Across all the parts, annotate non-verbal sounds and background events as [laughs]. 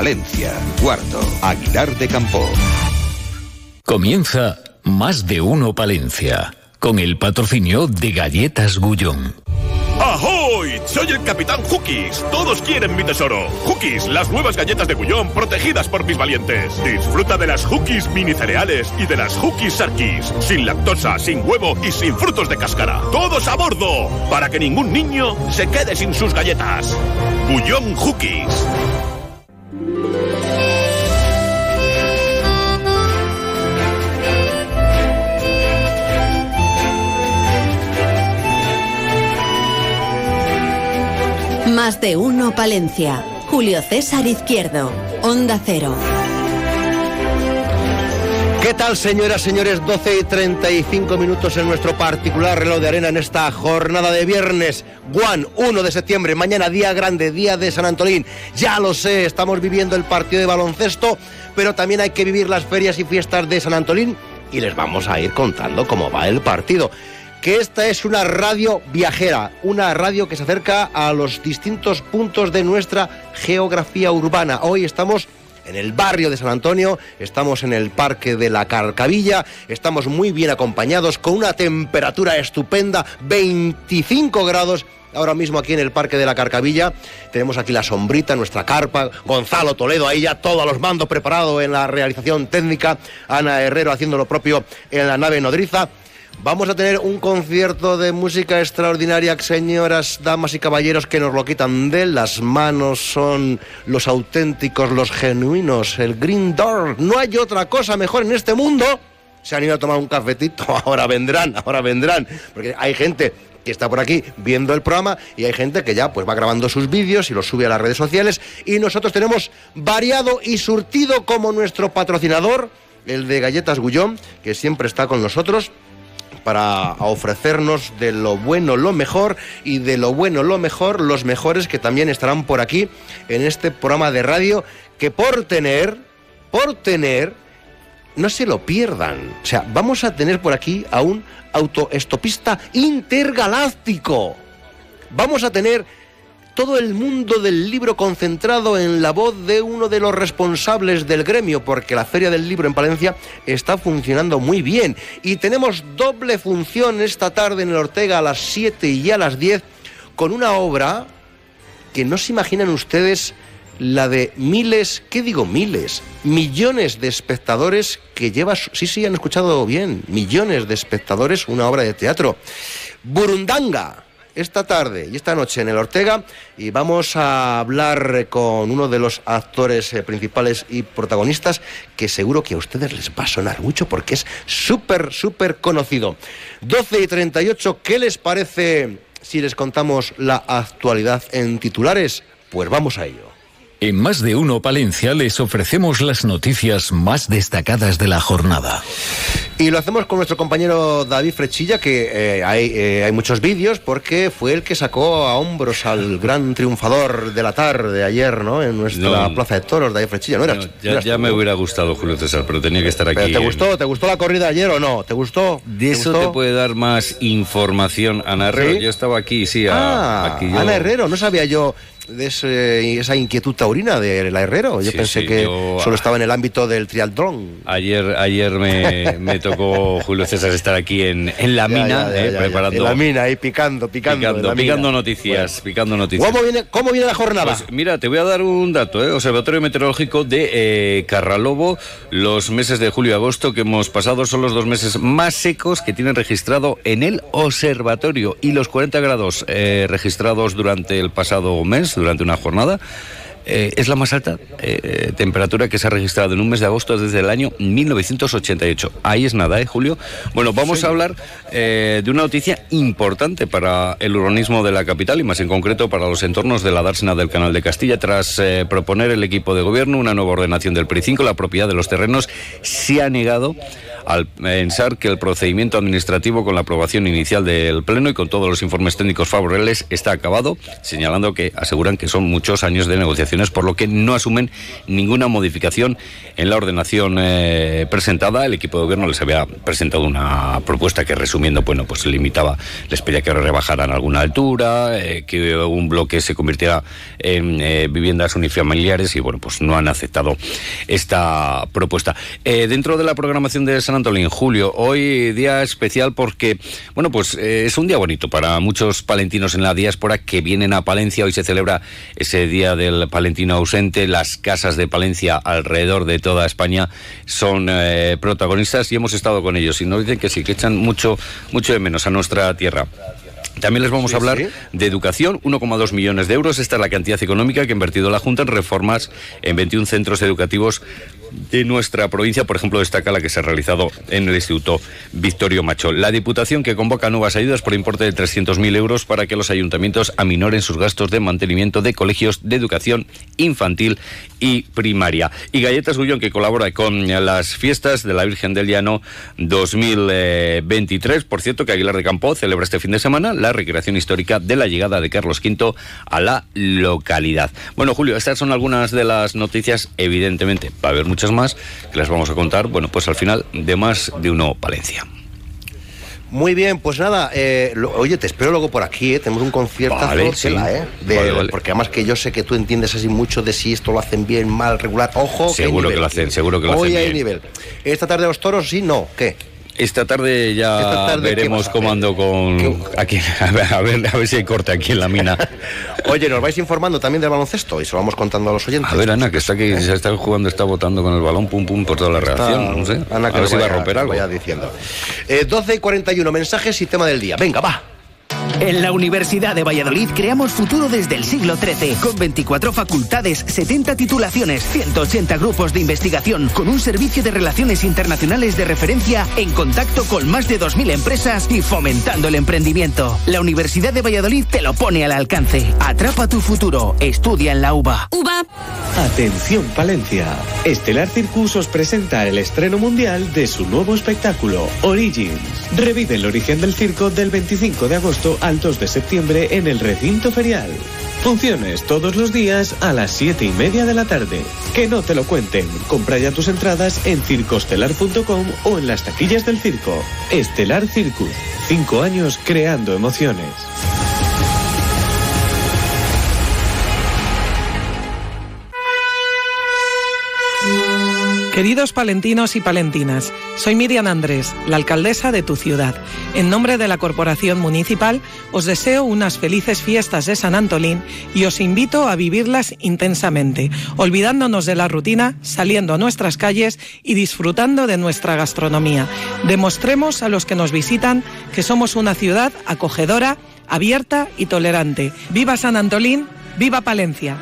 Palencia, Cuarto, Aguilar de Campo. Comienza Más de Uno Palencia, con el patrocinio de Galletas Gullón. ¡Ahoy! Soy el Capitán Hookies. Todos quieren mi tesoro. Hookies, las nuevas galletas de Gullón protegidas por mis valientes. Disfruta de las Hookies mini cereales y de las Hookies Sarkis. Sin lactosa, sin huevo y sin frutos de cáscara. ¡Todos a bordo! Para que ningún niño se quede sin sus galletas. Gullón Hookies. Más de uno Palencia. Julio César Izquierdo. Onda Cero. ¿Qué tal, señoras, señores? 12 y 35 minutos en nuestro particular reloj de arena en esta jornada de viernes. Juan, 1 de septiembre, mañana día grande, día de San Antolín. Ya lo sé, estamos viviendo el partido de baloncesto, pero también hay que vivir las ferias y fiestas de San Antolín y les vamos a ir contando cómo va el partido que esta es una radio viajera, una radio que se acerca a los distintos puntos de nuestra geografía urbana. Hoy estamos en el barrio de San Antonio, estamos en el Parque de la Carcavilla, estamos muy bien acompañados con una temperatura estupenda, 25 grados. Ahora mismo aquí en el Parque de la Carcavilla tenemos aquí la sombrita, nuestra carpa, Gonzalo Toledo ahí ya todo a los mandos preparado en la realización técnica, Ana Herrero haciendo lo propio en la nave nodriza. Vamos a tener un concierto de música extraordinaria, señoras, damas y caballeros, que nos lo quitan de las manos. Son los auténticos, los genuinos, el Green Door. No hay otra cosa mejor en este mundo. Se han ido a tomar un cafetito, [laughs] ahora vendrán, ahora vendrán. Porque hay gente que está por aquí viendo el programa y hay gente que ya pues va grabando sus vídeos y los sube a las redes sociales y nosotros tenemos variado y surtido como nuestro patrocinador el de Galletas Gullón que siempre está con nosotros para ofrecernos de lo bueno lo mejor y de lo bueno lo mejor los mejores que también estarán por aquí en este programa de radio que por tener, por tener, no se lo pierdan. O sea, vamos a tener por aquí a un autoestopista intergaláctico. Vamos a tener todo el mundo del libro concentrado en la voz de uno de los responsables del gremio, porque la Feria del Libro en Palencia está funcionando muy bien. Y tenemos doble función esta tarde en el Ortega a las 7 y a las 10 con una obra que no se imaginan ustedes la de miles, ¿qué digo miles? Millones de espectadores que lleva, sí, sí, han escuchado bien, millones de espectadores, una obra de teatro. Burundanga esta tarde y esta noche en el Ortega y vamos a hablar con uno de los actores eh, principales y protagonistas que seguro que a ustedes les va a sonar mucho porque es súper, súper conocido. 12 y 38, ¿qué les parece si les contamos la actualidad en titulares? Pues vamos a ello. En Más de Uno Palencia les ofrecemos las noticias más destacadas de la jornada. Y lo hacemos con nuestro compañero David Frechilla, que eh, hay, eh, hay, muchos vídeos porque fue el que sacó a hombros al gran triunfador de la tarde ayer, ¿no? En nuestra plaza de toros, David Frechilla. ¿No, eras, ya, ya me hubiera gustado, Julio César, pero tenía que estar aquí. ¿Te gustó? ¿Te gustó la corrida ayer o no? ¿Te gustó? De eso te puede dar más información Ana Herrero. Yo estaba aquí, sí. ah, aquí Ana Herrero, no sabía yo de ese, esa inquietud taurina de la Herrero. Yo Sí, pensé sí, que yo- solo estaba en el ámbito del triatlón. Ayer, ayer me, me tocó, [laughs] Julio César, estar aquí en, en la Ya, mina, ya, ya, eh, preparando. En la mina, ahí picando, picando. Picando, picando noticias, picando noticias. ¿Cómo viene, ¿Cómo viene la jornada? Pues mira, te voy a dar un dato, ¿eh? Observatorio Meteorológico de eh, Carralobo. Los meses de julio y agosto que hemos pasado son los dos meses más secos que tienen registrado en el observatorio. Y los 40 grados eh, registrados durante el pasado mes, durante una jornada, eh, es la más alta eh, temperatura que se ha registrado en un mes de agosto desde el año 1988. Ahí es nada, ¿eh, Julio? Bueno, vamos a hablar eh, de una noticia importante para el urbanismo de la capital y más en concreto para los entornos de la dársena del Canal de Castilla. Tras proponer el equipo de gobierno una nueva ordenación del PRI 5, la propiedad de los terrenos se ha negado al pensar que el procedimiento administrativo con la aprobación inicial del Pleno y con todos los informes técnicos favorables está acabado, señalando que aseguran que son muchos años de negociaciones, por lo que no asumen ninguna modificación en la ordenación eh, presentada. El equipo de gobierno les había presentado una propuesta que, resumiendo, bueno, pues limitaba, les pedía que rebajaran alguna altura, eh, que un bloque se convirtiera en eh, viviendas unifamiliares y, bueno, pues no han aceptado esta propuesta. dentro de la programación de San Antonio, en julio, hoy día especial porque, bueno, pues es un día bonito para muchos palentinos en la diáspora que vienen a Palencia. Hoy se celebra ese día del palentino ausente. Las casas de Palencia alrededor de toda España son eh, protagonistas y hemos estado con ellos y nos dicen que sí, que echan mucho, mucho de menos a nuestra tierra. También les vamos a hablar de educación, 1,2 millones de euros. Esta es la cantidad económica que ha invertido la Junta en reformas en 21 centros educativos de nuestra provincia, por ejemplo, destaca la que se ha realizado en el Instituto Victorio Machol. La Diputación que convoca nuevas ayudas por importe de 300.000 euros para que los ayuntamientos aminoren sus gastos de mantenimiento de colegios de educación infantil y primaria. Y Galletas Gullón que colabora con las fiestas de la Virgen del Llano 2023. Por cierto, que Aguilar de Campo celebra este fin de semana la recreación histórica de la llegada de Carlos V a la localidad. Bueno, Julio, estas son algunas de las noticias, evidentemente, va a haber más que las vamos a contar, bueno, pues al final de más de uno Palencia. Muy bien, pues nada, eh, oye, te espero luego por aquí, ¿eh? tenemos un concierto vale, sí. ¿eh? Porque además que yo sé que tú entiendes así mucho de si esto lo hacen bien, mal, regular, ojo. Seguro que, lo hacen, seguro que lo Hoy hay nivel. Esta tarde los toros, sí, no, ¿qué? Esta tarde ya veremos cómo ando con. Aquí, [laughs] a, ver, a, ver, si hay corte aquí en la mina. [laughs] Oye, nos vais informando también del baloncesto y se lo vamos contando a los oyentes. A ver, Ana, que está aquí, se está jugando, está votando con el balón, pum, pum, por toda la reacción. No sé. Ana, que a ver si va a romper algo. Vaya diciendo. Eh, 12 y 41 mensajes y tema del día. Venga, va. En la Universidad de Valladolid creamos futuro desde el siglo XIII, con 24 facultades, 70 titulaciones, 180 grupos de investigación, con un servicio de relaciones internacionales de referencia en contacto con más de 2.000 empresas y fomentando el emprendimiento. La Universidad de Valladolid te lo pone al alcance. Atrapa tu futuro. Estudia en la UBA. UBA. Atención Palencia. Estelar Circus os presenta el estreno mundial de su nuevo espectáculo, Origins. Revive el origen del circo del 25 de agosto al 2 de septiembre en el recinto ferial. Funciones todos los días a las 7 y media de la tarde. Que no te lo cuenten. Compra ya tus entradas en circostelar.com o en las taquillas del circo. Estelar Circus. Cinco años creando emociones. Queridos palentinos y palentinas, soy Miriam Andrés, la alcaldesa de tu ciudad. En nombre de la Corporación Municipal, os deseo unas felices fiestas de San Antolín y os invito a vivirlas intensamente, olvidándonos de la rutina, saliendo a nuestras calles y disfrutando de nuestra gastronomía. Demostremos a los que nos visitan que somos una ciudad acogedora, abierta y tolerante. ¡Viva San Antolín! ¡Viva Palencia!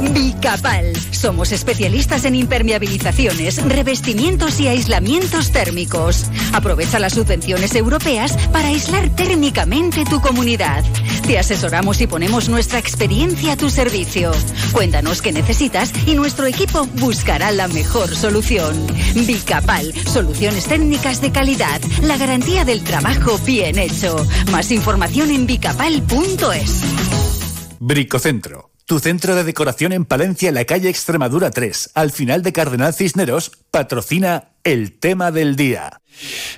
Bicapal. Somos especialistas en impermeabilizaciones, revestimientos y aislamientos térmicos. Aprovecha las subvenciones europeas para aislar térmicamente tu comunidad. Te asesoramos y ponemos nuestra experiencia a tu servicio. Cuéntanos qué necesitas y nuestro equipo buscará la mejor solución. Bicapal. Soluciones técnicas de calidad. La garantía del trabajo bien hecho. Más información en bicapal.es. Bricocentro tu centro de decoración en Palencia, en la calle Extremadura 3, al final de Cardenal Cisneros, patrocina el tema del día.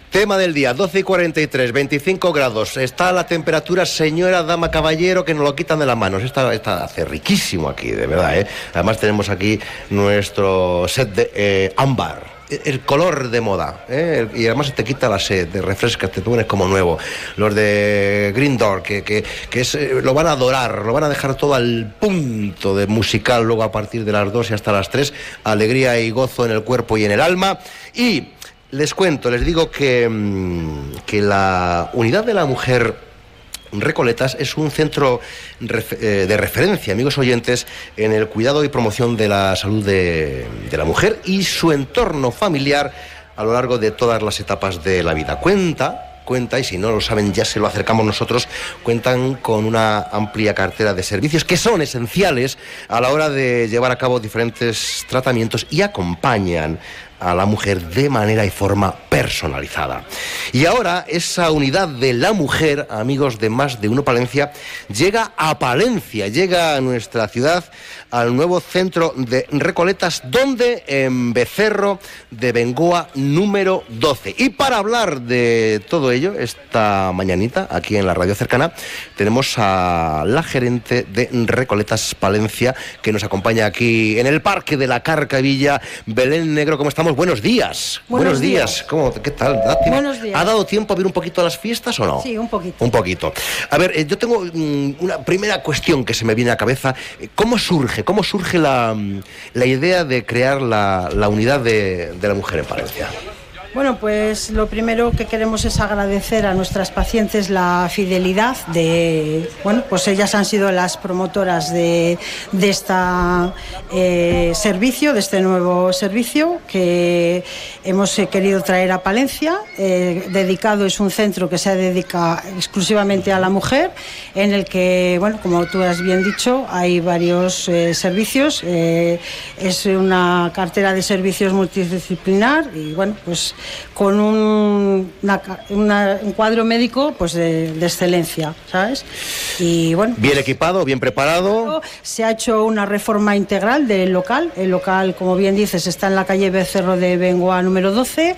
Tema del día, 12 y 43, 25 grados. Está la temperatura, señora, dama, caballero, que nos lo quitan de las manos. Está, está hace riquísimo aquí, de verdad. ¿eh? Además tenemos aquí nuestro set de eh, ámbar el color de moda. ¿eh? Y además te quita la sed, te refrescas, te pones como nuevo. Los de Green Door, que, que, es, eh, lo van a adorar, lo van a dejar todo al punto de musical luego a partir de las 2 y hasta las 3. Alegría y gozo en el cuerpo y en el alma. Y les cuento, les digo que, mm, que la unidad de la mujer Recoletas es un centro eh, de referencia, amigos oyentes, en el cuidado y promoción de la salud de, la mujer y su entorno familiar a lo largo de todas las etapas de la vida. Cuenta cuenta, y si no lo saben ya se lo acercamos nosotros, cuentan con una amplia cartera de servicios que son esenciales a la hora de llevar a cabo diferentes tratamientos y acompañan a la mujer de manera y forma personalizada. Y ahora esa unidad de la mujer, amigos de más de uno Palencia, llega a Palencia, llega a nuestra ciudad, al nuevo centro de Recoletas, donde en Becerro de Bengoa número 12. Y para hablar de todo ello, esta mañanita, aquí en la radio cercana, tenemos a la gerente de Recoletas Palencia, que nos acompaña aquí en el Parque de la Carcavilla, Belén Negro, ¿cómo estamos? Buenos días. Buenos días. ¿Cómo, ¿Qué tal? ¿Da tiempo- Buenos días. ¿Ha dado tiempo a ver un poquito las fiestas o no? Sí, un poquito. Un poquito. A ver, eh, yo tengo mm, una primera cuestión que se me viene a la cabeza. ¿Cómo surge, cómo surge la, mm, la idea de crear la, la unidad de, de la mujer en Palencia? Bueno, pues lo primero que queremos es agradecer a nuestras pacientes la fidelidad de, bueno, pues ellas han sido las promotoras de, este servicio, de este nuevo servicio que hemos eh, querido traer a Palencia. Eh, dedicado es un centro que se dedica exclusivamente a la mujer, en el que, bueno, como tú has bien dicho, hay varios servicios. Es una cartera de servicios multidisciplinar y, bueno, pues con un, una una- un cuadro médico pues de, de excelencia, ¿sabes? Y bueno, Bien equipado, bien preparado. se ha hecho una reforma integral del local. El local, como bien dices, está en la calle Becerro de Bengoa número 12.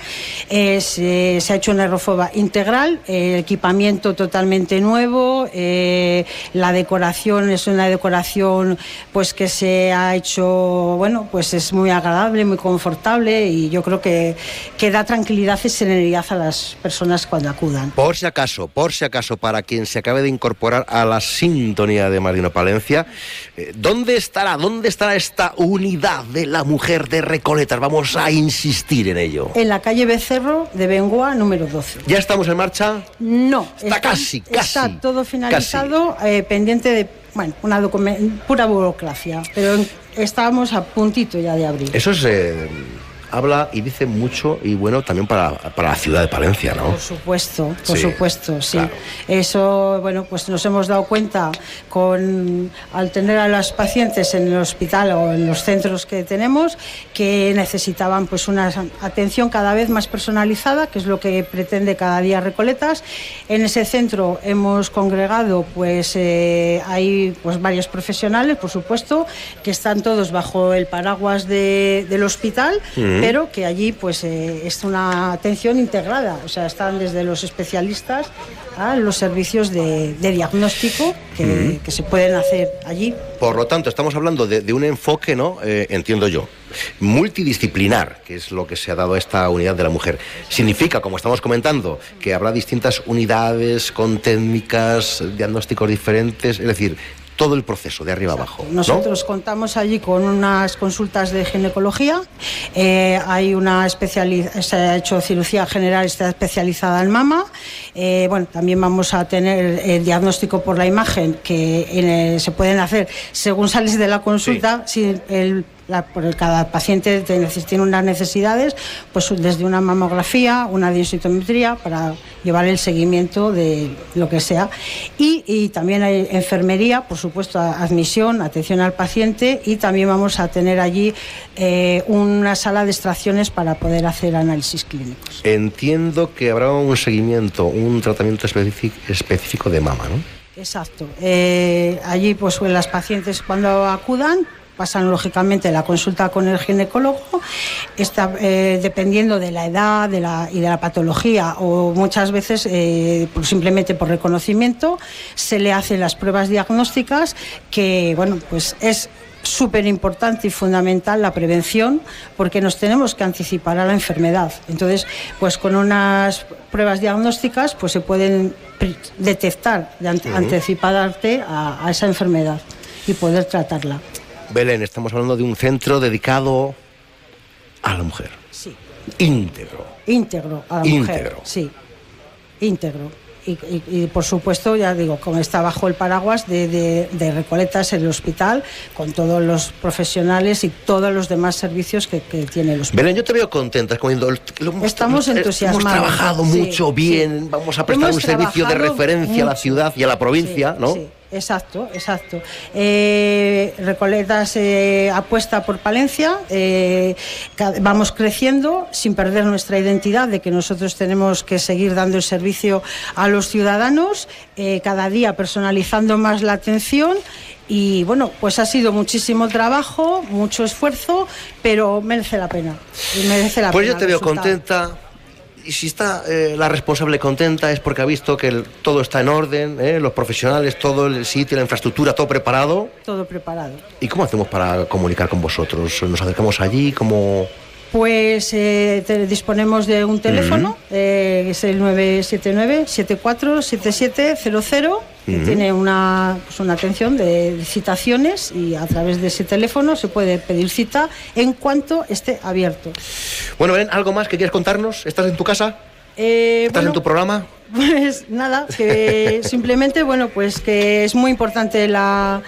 Eh, se, se ha hecho una reforma integral, eh, equipamiento totalmente nuevo. eh, la decoración es una decoración pues que se ha hecho, bueno, pues es muy agradable, muy confortable y yo creo que, que da tranquilidad y serenidad a las personas cuando acudan. Por si acaso, por si acaso, para quien se acabe de incorporar a la sintonía de Marino Palencia, eh, ¿dónde estará, dónde estará esta unidad de la mujer de Recoletas? Vamos a insistir en ello. En la calle Becerro de Bengoa número 12. ¿Ya estamos en marcha? No, Está casi, casi, Está todo finalizado, eh, pendiente de, bueno, una pura burocracia, pero estábamos a puntito ya de abrir. Eso es, eh, habla y dice mucho y bueno también para, para la ciudad de Palencia, ¿no? Por supuesto, por Sí, supuesto, sí. claro. Eso, bueno, pues nos hemos dado cuenta con al tener a las pacientes en el hospital o en los centros que tenemos que necesitaban pues una atención cada vez más personalizada, que es lo que pretende cada día Recoletas. En ese centro hemos congregado pues eh, hay pues varios profesionales, por supuesto, que están todos bajo el paraguas de- del hospital, Ujú. Pero que allí pues eh, es una atención integrada, o sea, están desde los especialistas a los servicios de, de diagnóstico que, se pueden hacer allí. Por lo tanto, estamos hablando de, de un enfoque, ¿no? Eh, entiendo yo, multidisciplinar, que es lo que se ha dado a esta unidad de la mujer. Significa, como estamos comentando, que habrá distintas unidades con técnicas, diagnósticos diferentes, es decir, todo el proceso de arriba abajo. ¿no? Nosotros contamos allí con unas consultas de ginecología, eh, hay una se ha hecho cirugía general, está especializada en mama, eh, bueno, también vamos a tener el diagnóstico por la imagen que eh, se pueden hacer según sales de la consulta, si el la- por el- cada paciente tiene unas necesidades, pues desde una mamografía, una densitometría para llevar el seguimiento de lo que sea. Y, y también hay enfermería, por supuesto, admisión, atención al paciente y también vamos a tener allí eh, una sala de extracciones para poder hacer análisis clínicos. Entiendo que habrá un seguimiento, un tratamiento específico, específico de mama, ¿no? Exacto. Eh, allí, pues las pacientes cuando acudan pasan lógicamente la consulta con el ginecólogo, está, eh, dependiendo de la edad de la, y de la patología o muchas veces eh, por- simplemente por reconocimiento se le hacen las pruebas diagnósticas que bueno pues es súper importante y fundamental la prevención porque nos tenemos que anticipar a la enfermedad. Entonces, pues con unas pruebas diagnósticas pues se pueden detectar de ante- a esa enfermedad y poder tratarla. Belén, estamos hablando de un centro dedicado a la mujer. Sí. Íntegro. Íntegro a la Íntegro. mujer. Sí, íntegro. y, y- y, por supuesto, ya digo, como está bajo el paraguas de, de- de Recoletas el hospital, con todos los profesionales y todos los demás servicios que, que tiene el hospital. Belén, yo te veo contenta, hemos- Estamos eh, entusiasmados. Hemos trabajado Sí, mucho, bien, vamos a prestar Hemos un servicio de referencia a la ciudad y a la provincia, ¿no? Exacto, exacto. Eh, Recoletas eh, apuesta por Palencia, eh, vamos creciendo sin perder nuestra identidad de que nosotros tenemos que seguir dando el servicio a los ciudadanos, eh, cada día personalizando más la atención. Y bueno, pues ha sido muchísimo trabajo, mucho esfuerzo, pero merece la pena. y merece la Pues pena yo te veo resultado. contenta. Y si está eh, la responsable contenta es porque ha visto que el- todo está en orden, ¿eh? los profesionales, todo el sitio, la infraestructura, todo preparado. Todo preparado. ¿Y cómo hacemos para comunicar con vosotros? ¿Nos acercamos allí? ¿Cómo...? Pues eh, te- disponemos de un teléfono, eh, es el 979-747700, que Ujú. tiene una, pues una atención de, de citaciones y a través de ese teléfono se puede pedir cita en cuanto esté abierto. Bueno, Belén, ¿algo más que quieres contarnos? ¿Estás en tu casa? Eh, ¿Estás bueno, en tu programa? [laughs] Pues nada, que [laughs] simplemente, bueno, pues que es muy importante la,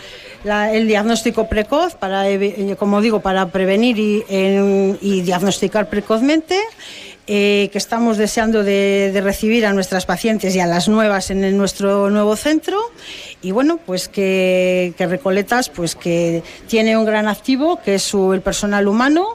la- el diagnóstico precoz para, eh, como digo, para prevenir y, en- y diagnosticar precozmente. eh, que estamos deseando de, recibir a nuestras pacientes y a las nuevas en nuestro nuevo centro y bueno pues que, que Recoletas pues que tiene un gran activo que es su, el personal humano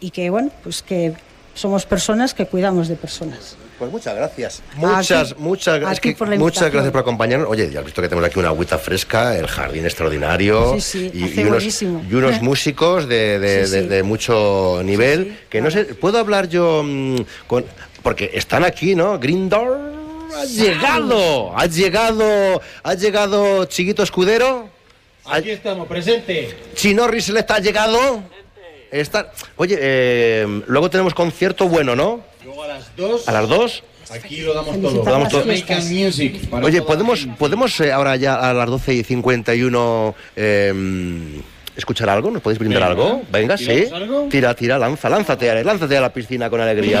y que bueno pues que somos personas que cuidamos de personas. Pues muchas gracias. Muchas, muchas, que la muchas gracias por acompañarnos. Oye, ya has visto que tenemos aquí una agüita fresca, el jardín extraordinario Sí, sí, y, hace y unos, buenísimo. y unos músicos de, de- Sí, de- sí. de mucho nivel. que no sé, ¿puedo hablar yo mm, con...? Porque están aquí, ¿no? Green Door ha llegado, ha llegado, ha llegado Chiquito Escudero. Aquí estamos, presente. Chinorri se le está llegado. Está, oye, eh, luego tenemos concierto bueno, ¿no? Luego a las 2. A las dos. Aquí lo damos todo. Lo damos todo. Jamaican Music. para Oye, ¿podemos, ¿podemos eh, ahora ya a las 12 y 51 eh, escuchar algo? ¿Nos podéis brindar Venga. algo? Venga, sí. ¿Tiramos algo? Tira, tira, lanza, lánzate, Ale, lánzate a la piscina con alegría.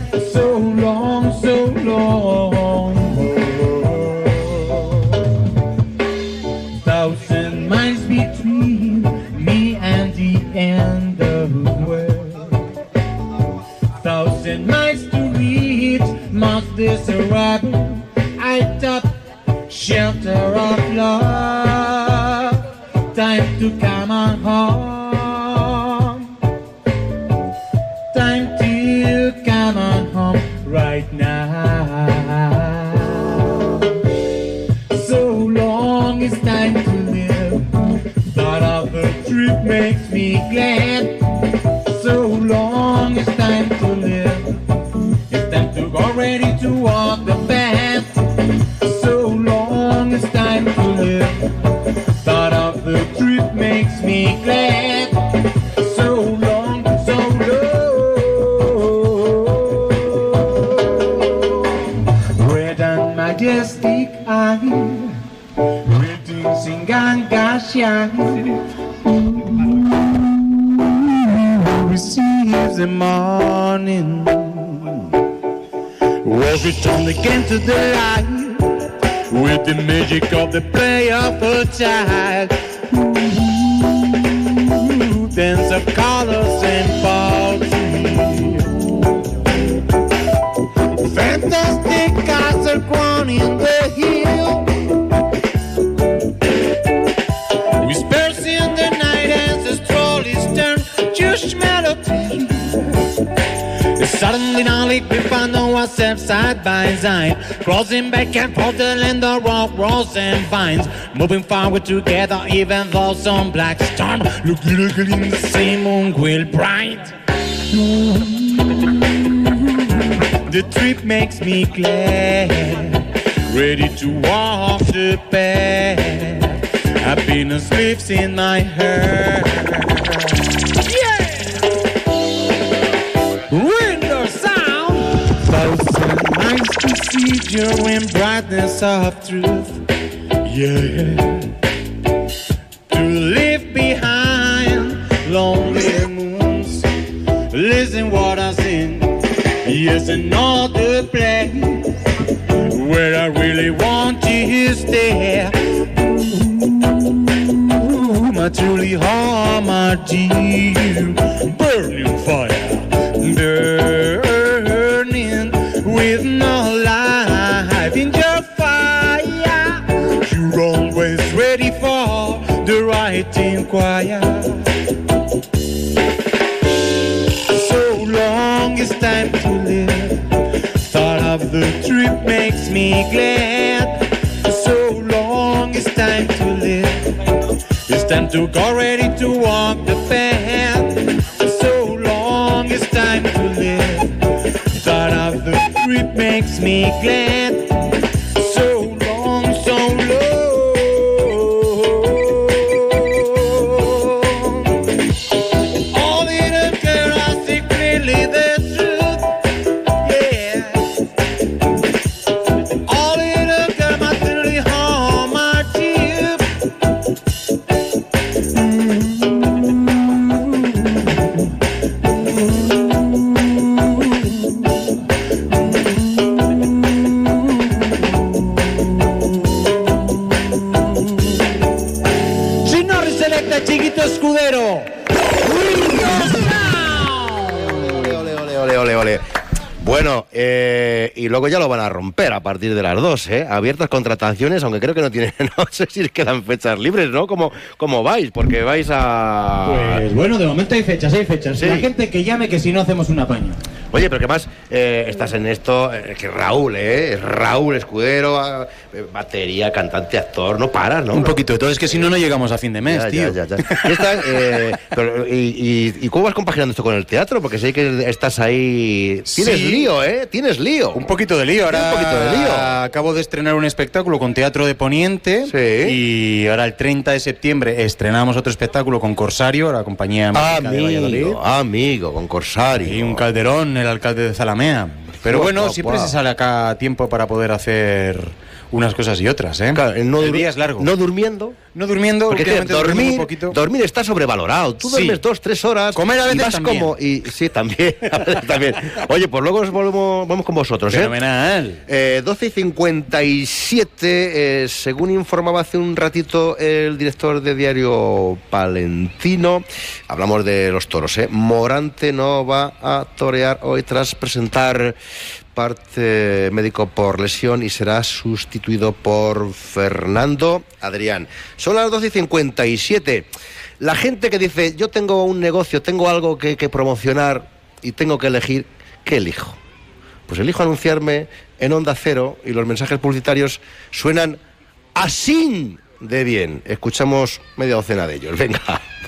Thousand miles between me and the end of the world. Thousand miles to reach Mount Desirable. I thought shelter of love. Time to come on home. Shine. Receives the morning. Walk return again to the light with the magic of the play of a child. Dance of colors and poetry. Just melody. Suddenly, we found ourselves side by side, crossing back and forth the rock rolls and vines, moving forward together, even though some black storm look in the same moon will bright. The trip makes me glad, ready to walk the path. Happiness lives in my heart. See joy and brightness of truth. Yeah. To leave behind lonely moons. Listen what I sing. Yes, another place where I really want you to stay. My truly heart, my dear, burning fire, burning with no inquiry. So long it's time to live. Thought of the trip makes me glad. So long it's time to live. It's time to go ready to walk the path. So long it's time to live. Thought of the trip makes me glad. Ole, ole, ole. Bueno, eh, y luego ya lo van a romper a partir de las dos, ¿eh? Abiertas contrataciones, aunque creo que no tienen, [laughs] no sé si quedan fechas libres, ¿no? ¿Cómo, cómo vais? Porque vais a... Pues bueno, de momento hay fechas, hay fechas. Sí. La gente que llame que si no hacemos un apaño. Oye, pero que más eh, estás en esto, eh, que Raúl, ¿eh? Raúl Escudero, ah, eh, batería, cantante, actor, no paras, ¿no? Un poquito de todo, es que si no, no llegamos a fin de mes, Ya, tío. ya, ya, ya. Y, estás, eh, pero, y, y- y cómo vas compaginando esto con el teatro? Porque sé que estás ahí... Tienes Sí. Lío, ¿eh? Tienes lío. Un poquito de lío, ahora Un poquito de lío. acabo de estrenar un espectáculo con Teatro de Poniente y ahora el 30 de septiembre estrenamos otro espectáculo con Corsario, la compañía mágica de Valladolid. Amigo, amigo, con Corsario. Y un Calderón, el alcalde de Zalamea. Pero bueno, guau, siempre guau. se sale acá tiempo para poder hacer unas cosas y otras, ¿eh? no el día es largo. No durmiendo. No durmiendo, Porque dormir, poquito. dormir está sobrevalorado. Tú Sí. duermes dos, tres horas. Comer a y veces vas también. como y sí también, [laughs] también. Oye, pues luego os volvemos, vamos con vosotros, ¿eh? Fenomenal. Eh, 12 y 57, eh, según informaba hace un ratito el director de Diario Palentino, hablamos de los toros, ¿eh? Morante no va a torear hoy tras presentar parte médico por lesión y será sustituido por Fernando Adrián. Son las 12 y 57. La gente que dice, yo tengo un negocio, tengo algo que, que promocionar y tengo que elegir, ¿qué elijo? Pues elijo anunciarme en Onda Cero y los mensajes publicitarios suenan así de bien. Escuchamos media docena de ellos. Venga.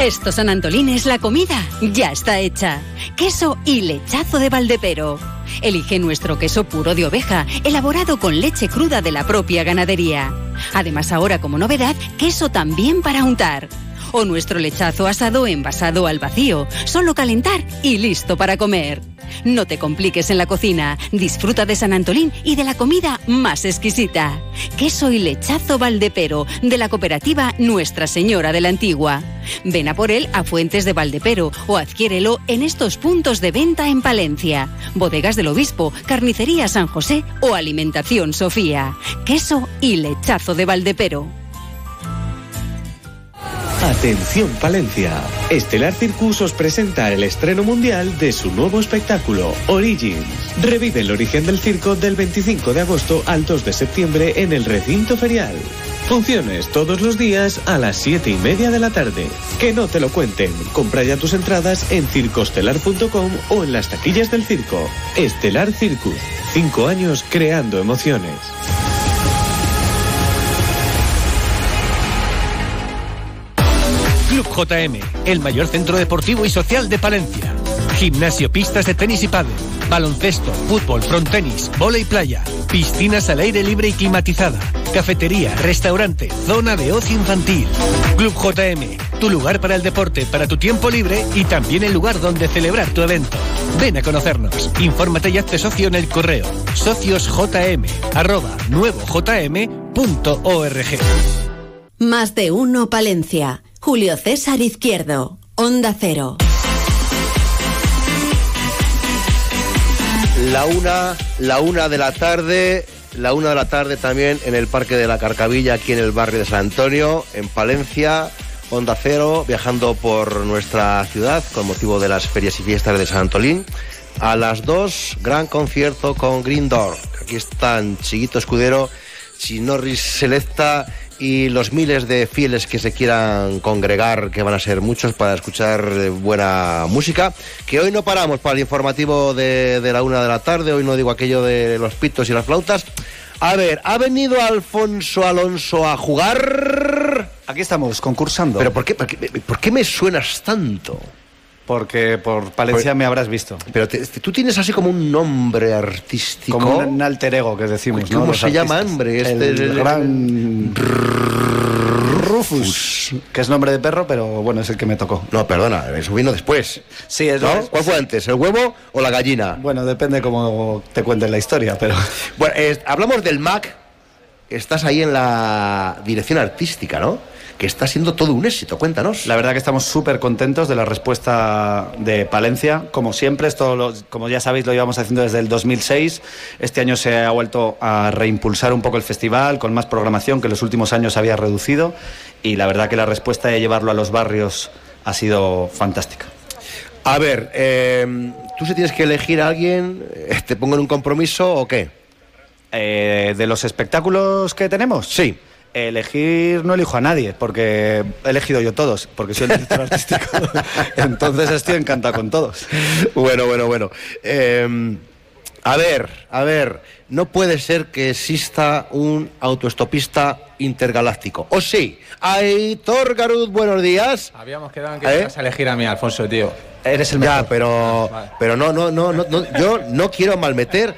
Estos San Antolines, la comida ya está hecha. Queso y lechazo de Valdepero. Elige nuestro queso puro de oveja, elaborado con leche cruda de la propia ganadería. Además, ahora como novedad, queso también para untar. O nuestro lechazo asado envasado al vacío. Solo calentar y listo para comer. No te compliques en la cocina. Disfruta de San Antolín y de la comida más exquisita. Queso y lechazo Valdepero, de la cooperativa Nuestra Señora de la Antigua. Ven a por él a Fuentes de Valdepero o adquiérelo en estos puntos de venta en Palencia. Bodegas del Obispo, Carnicería San José o Alimentación Sofía. Queso y lechazo de Valdepero. Atención Palencia. Estelar Circus os presenta el estreno mundial de su nuevo espectáculo, Origins. Revive el origen del circo del 25 de agosto al 2 de septiembre en el recinto ferial. Funciones todos los días a las 7 y media de la tarde. Que no te lo cuenten. Compra ya tus entradas en circostelar.com o en las taquillas del circo. Estelar Circus. Cinco años creando emociones. JM, el mayor centro deportivo y social de Palencia. Gimnasio, pistas de tenis y pádel, baloncesto, fútbol, frontenis, bola y playa, piscinas al aire libre y climatizada, cafetería, restaurante, zona de ocio infantil. Club JM, tu lugar para el deporte, para tu tiempo libre y también el lugar donde celebrar tu evento. Ven a conocernos. Infórmate y hazte socio en el correo sociosjm arroba. Más de uno Palencia. Julio César Izquierdo. Onda Cero. La una, la una de la tarde, la una de la tarde también en el Parque de la Carcavilla, aquí en el barrio de San Antonio, en Palencia, Onda Cero, viajando por nuestra ciudad con motivo de las ferias y fiestas de San Antolín. A las dos, gran concierto con Green Door. Aquí están Chiquito Escudero, Chinorris Selecta y los miles de fieles que se quieran congregar, que van a ser muchos para escuchar eh, buena música, que hoy no paramos para el informativo de, de la una de la tarde, hoy no digo aquello de los pitos y las flautas. A ver, ¿ha venido Alfonso Alonso a jugar? Aquí estamos, concursando. ¿Pero por qué, por qué, por qué me suenas tanto? Porque por Palencia Pues- me habrás visto. Pero te- tú tienes así como un nombre artístico. Como un alter ego que decimos. ¿Cómo se llama, hombre? Este el, el- gran Rufus, que es nombre de perro, pero bueno, es el que me tocó. No, perdona, eso vino después. Sí, es ¿No? ¿Cuál fue antes, el huevo o la gallina? Bueno, depende cómo te cuenten la historia, pero... Bueno, eh, hablamos del MAC. Estás ahí en la dirección artística, ¿no? Que está siendo todo un éxito. Cuéntanos. La verdad que estamos súper contentos de la respuesta de Palencia. Como siempre, esto lo- como ya sabéis, lo llevamos haciendo desde el 2006. Este año se ha vuelto a reimpulsar un poco el festival con más programación que en los últimos años había reducido. Y la verdad que la respuesta de llevarlo a los barrios ha sido fantástica. A ver, eh, tú si tienes que elegir a alguien, eh, ¿te pongo en un compromiso o qué? Eh, ¿De los espectáculos que tenemos? Sí. Elegir no elijo a nadie, porque he elegido yo todos, porque soy el director artístico. [laughs] Entonces estoy encantado con todos. Bueno, bueno, bueno. Eh, a ver, a ver, no puede ser que exista un autoestopista intergaláctico. ¿O sí? Aitor Garud, buenos días. Habíamos quedado en que ¿Eh? ibas a elegir a mí, Alfonso, tío. Eres el Ya, pero, pero no, no, no, no, no, yo no quiero malmeter,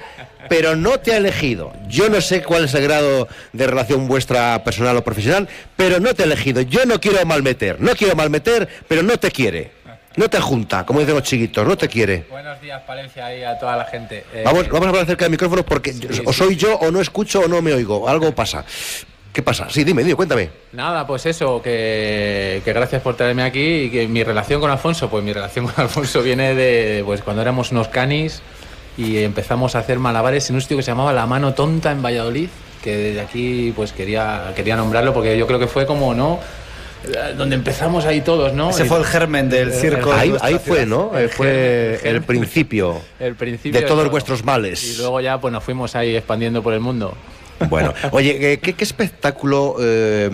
pero no te ha elegido. Yo no sé cuál es el grado de relación vuestra personal o profesional, pero no te ha elegido. Yo no quiero malmeter, no quiero malmeter, pero no te quiere. No te junta, como dicen los chiquitos, no te quiere. Buenos días, Palencia, y a toda la gente. Eh, Vamos, vamos a hablar cerca del micrófono porque o soy yo o no escucho o no me oigo. Algo pasa. ¿Qué pasa? Sí, dime, dime, cuéntame. Nada, pues eso, que, que gracias por traerme aquí y que mi relación con Alfonso, pues mi relación con [laughs] Alfonso viene de pues cuando éramos unos canis y empezamos a hacer malabares en un sitio que se llamaba La Mano Tonta en Valladolid, que desde aquí pues quería, quería nombrarlo porque yo creo que fue como, ¿no? Donde empezamos ahí todos, ¿no? Ese fue el germen del circo. de Ahí, ahí fue. ¿no? El fue germen, el principio El principio de todos todo. vuestros Y males. luego ya pues nos fuimos ahí expandiendo por el mundo. Bueno, oye, ¿qué, qué espectáculo eh,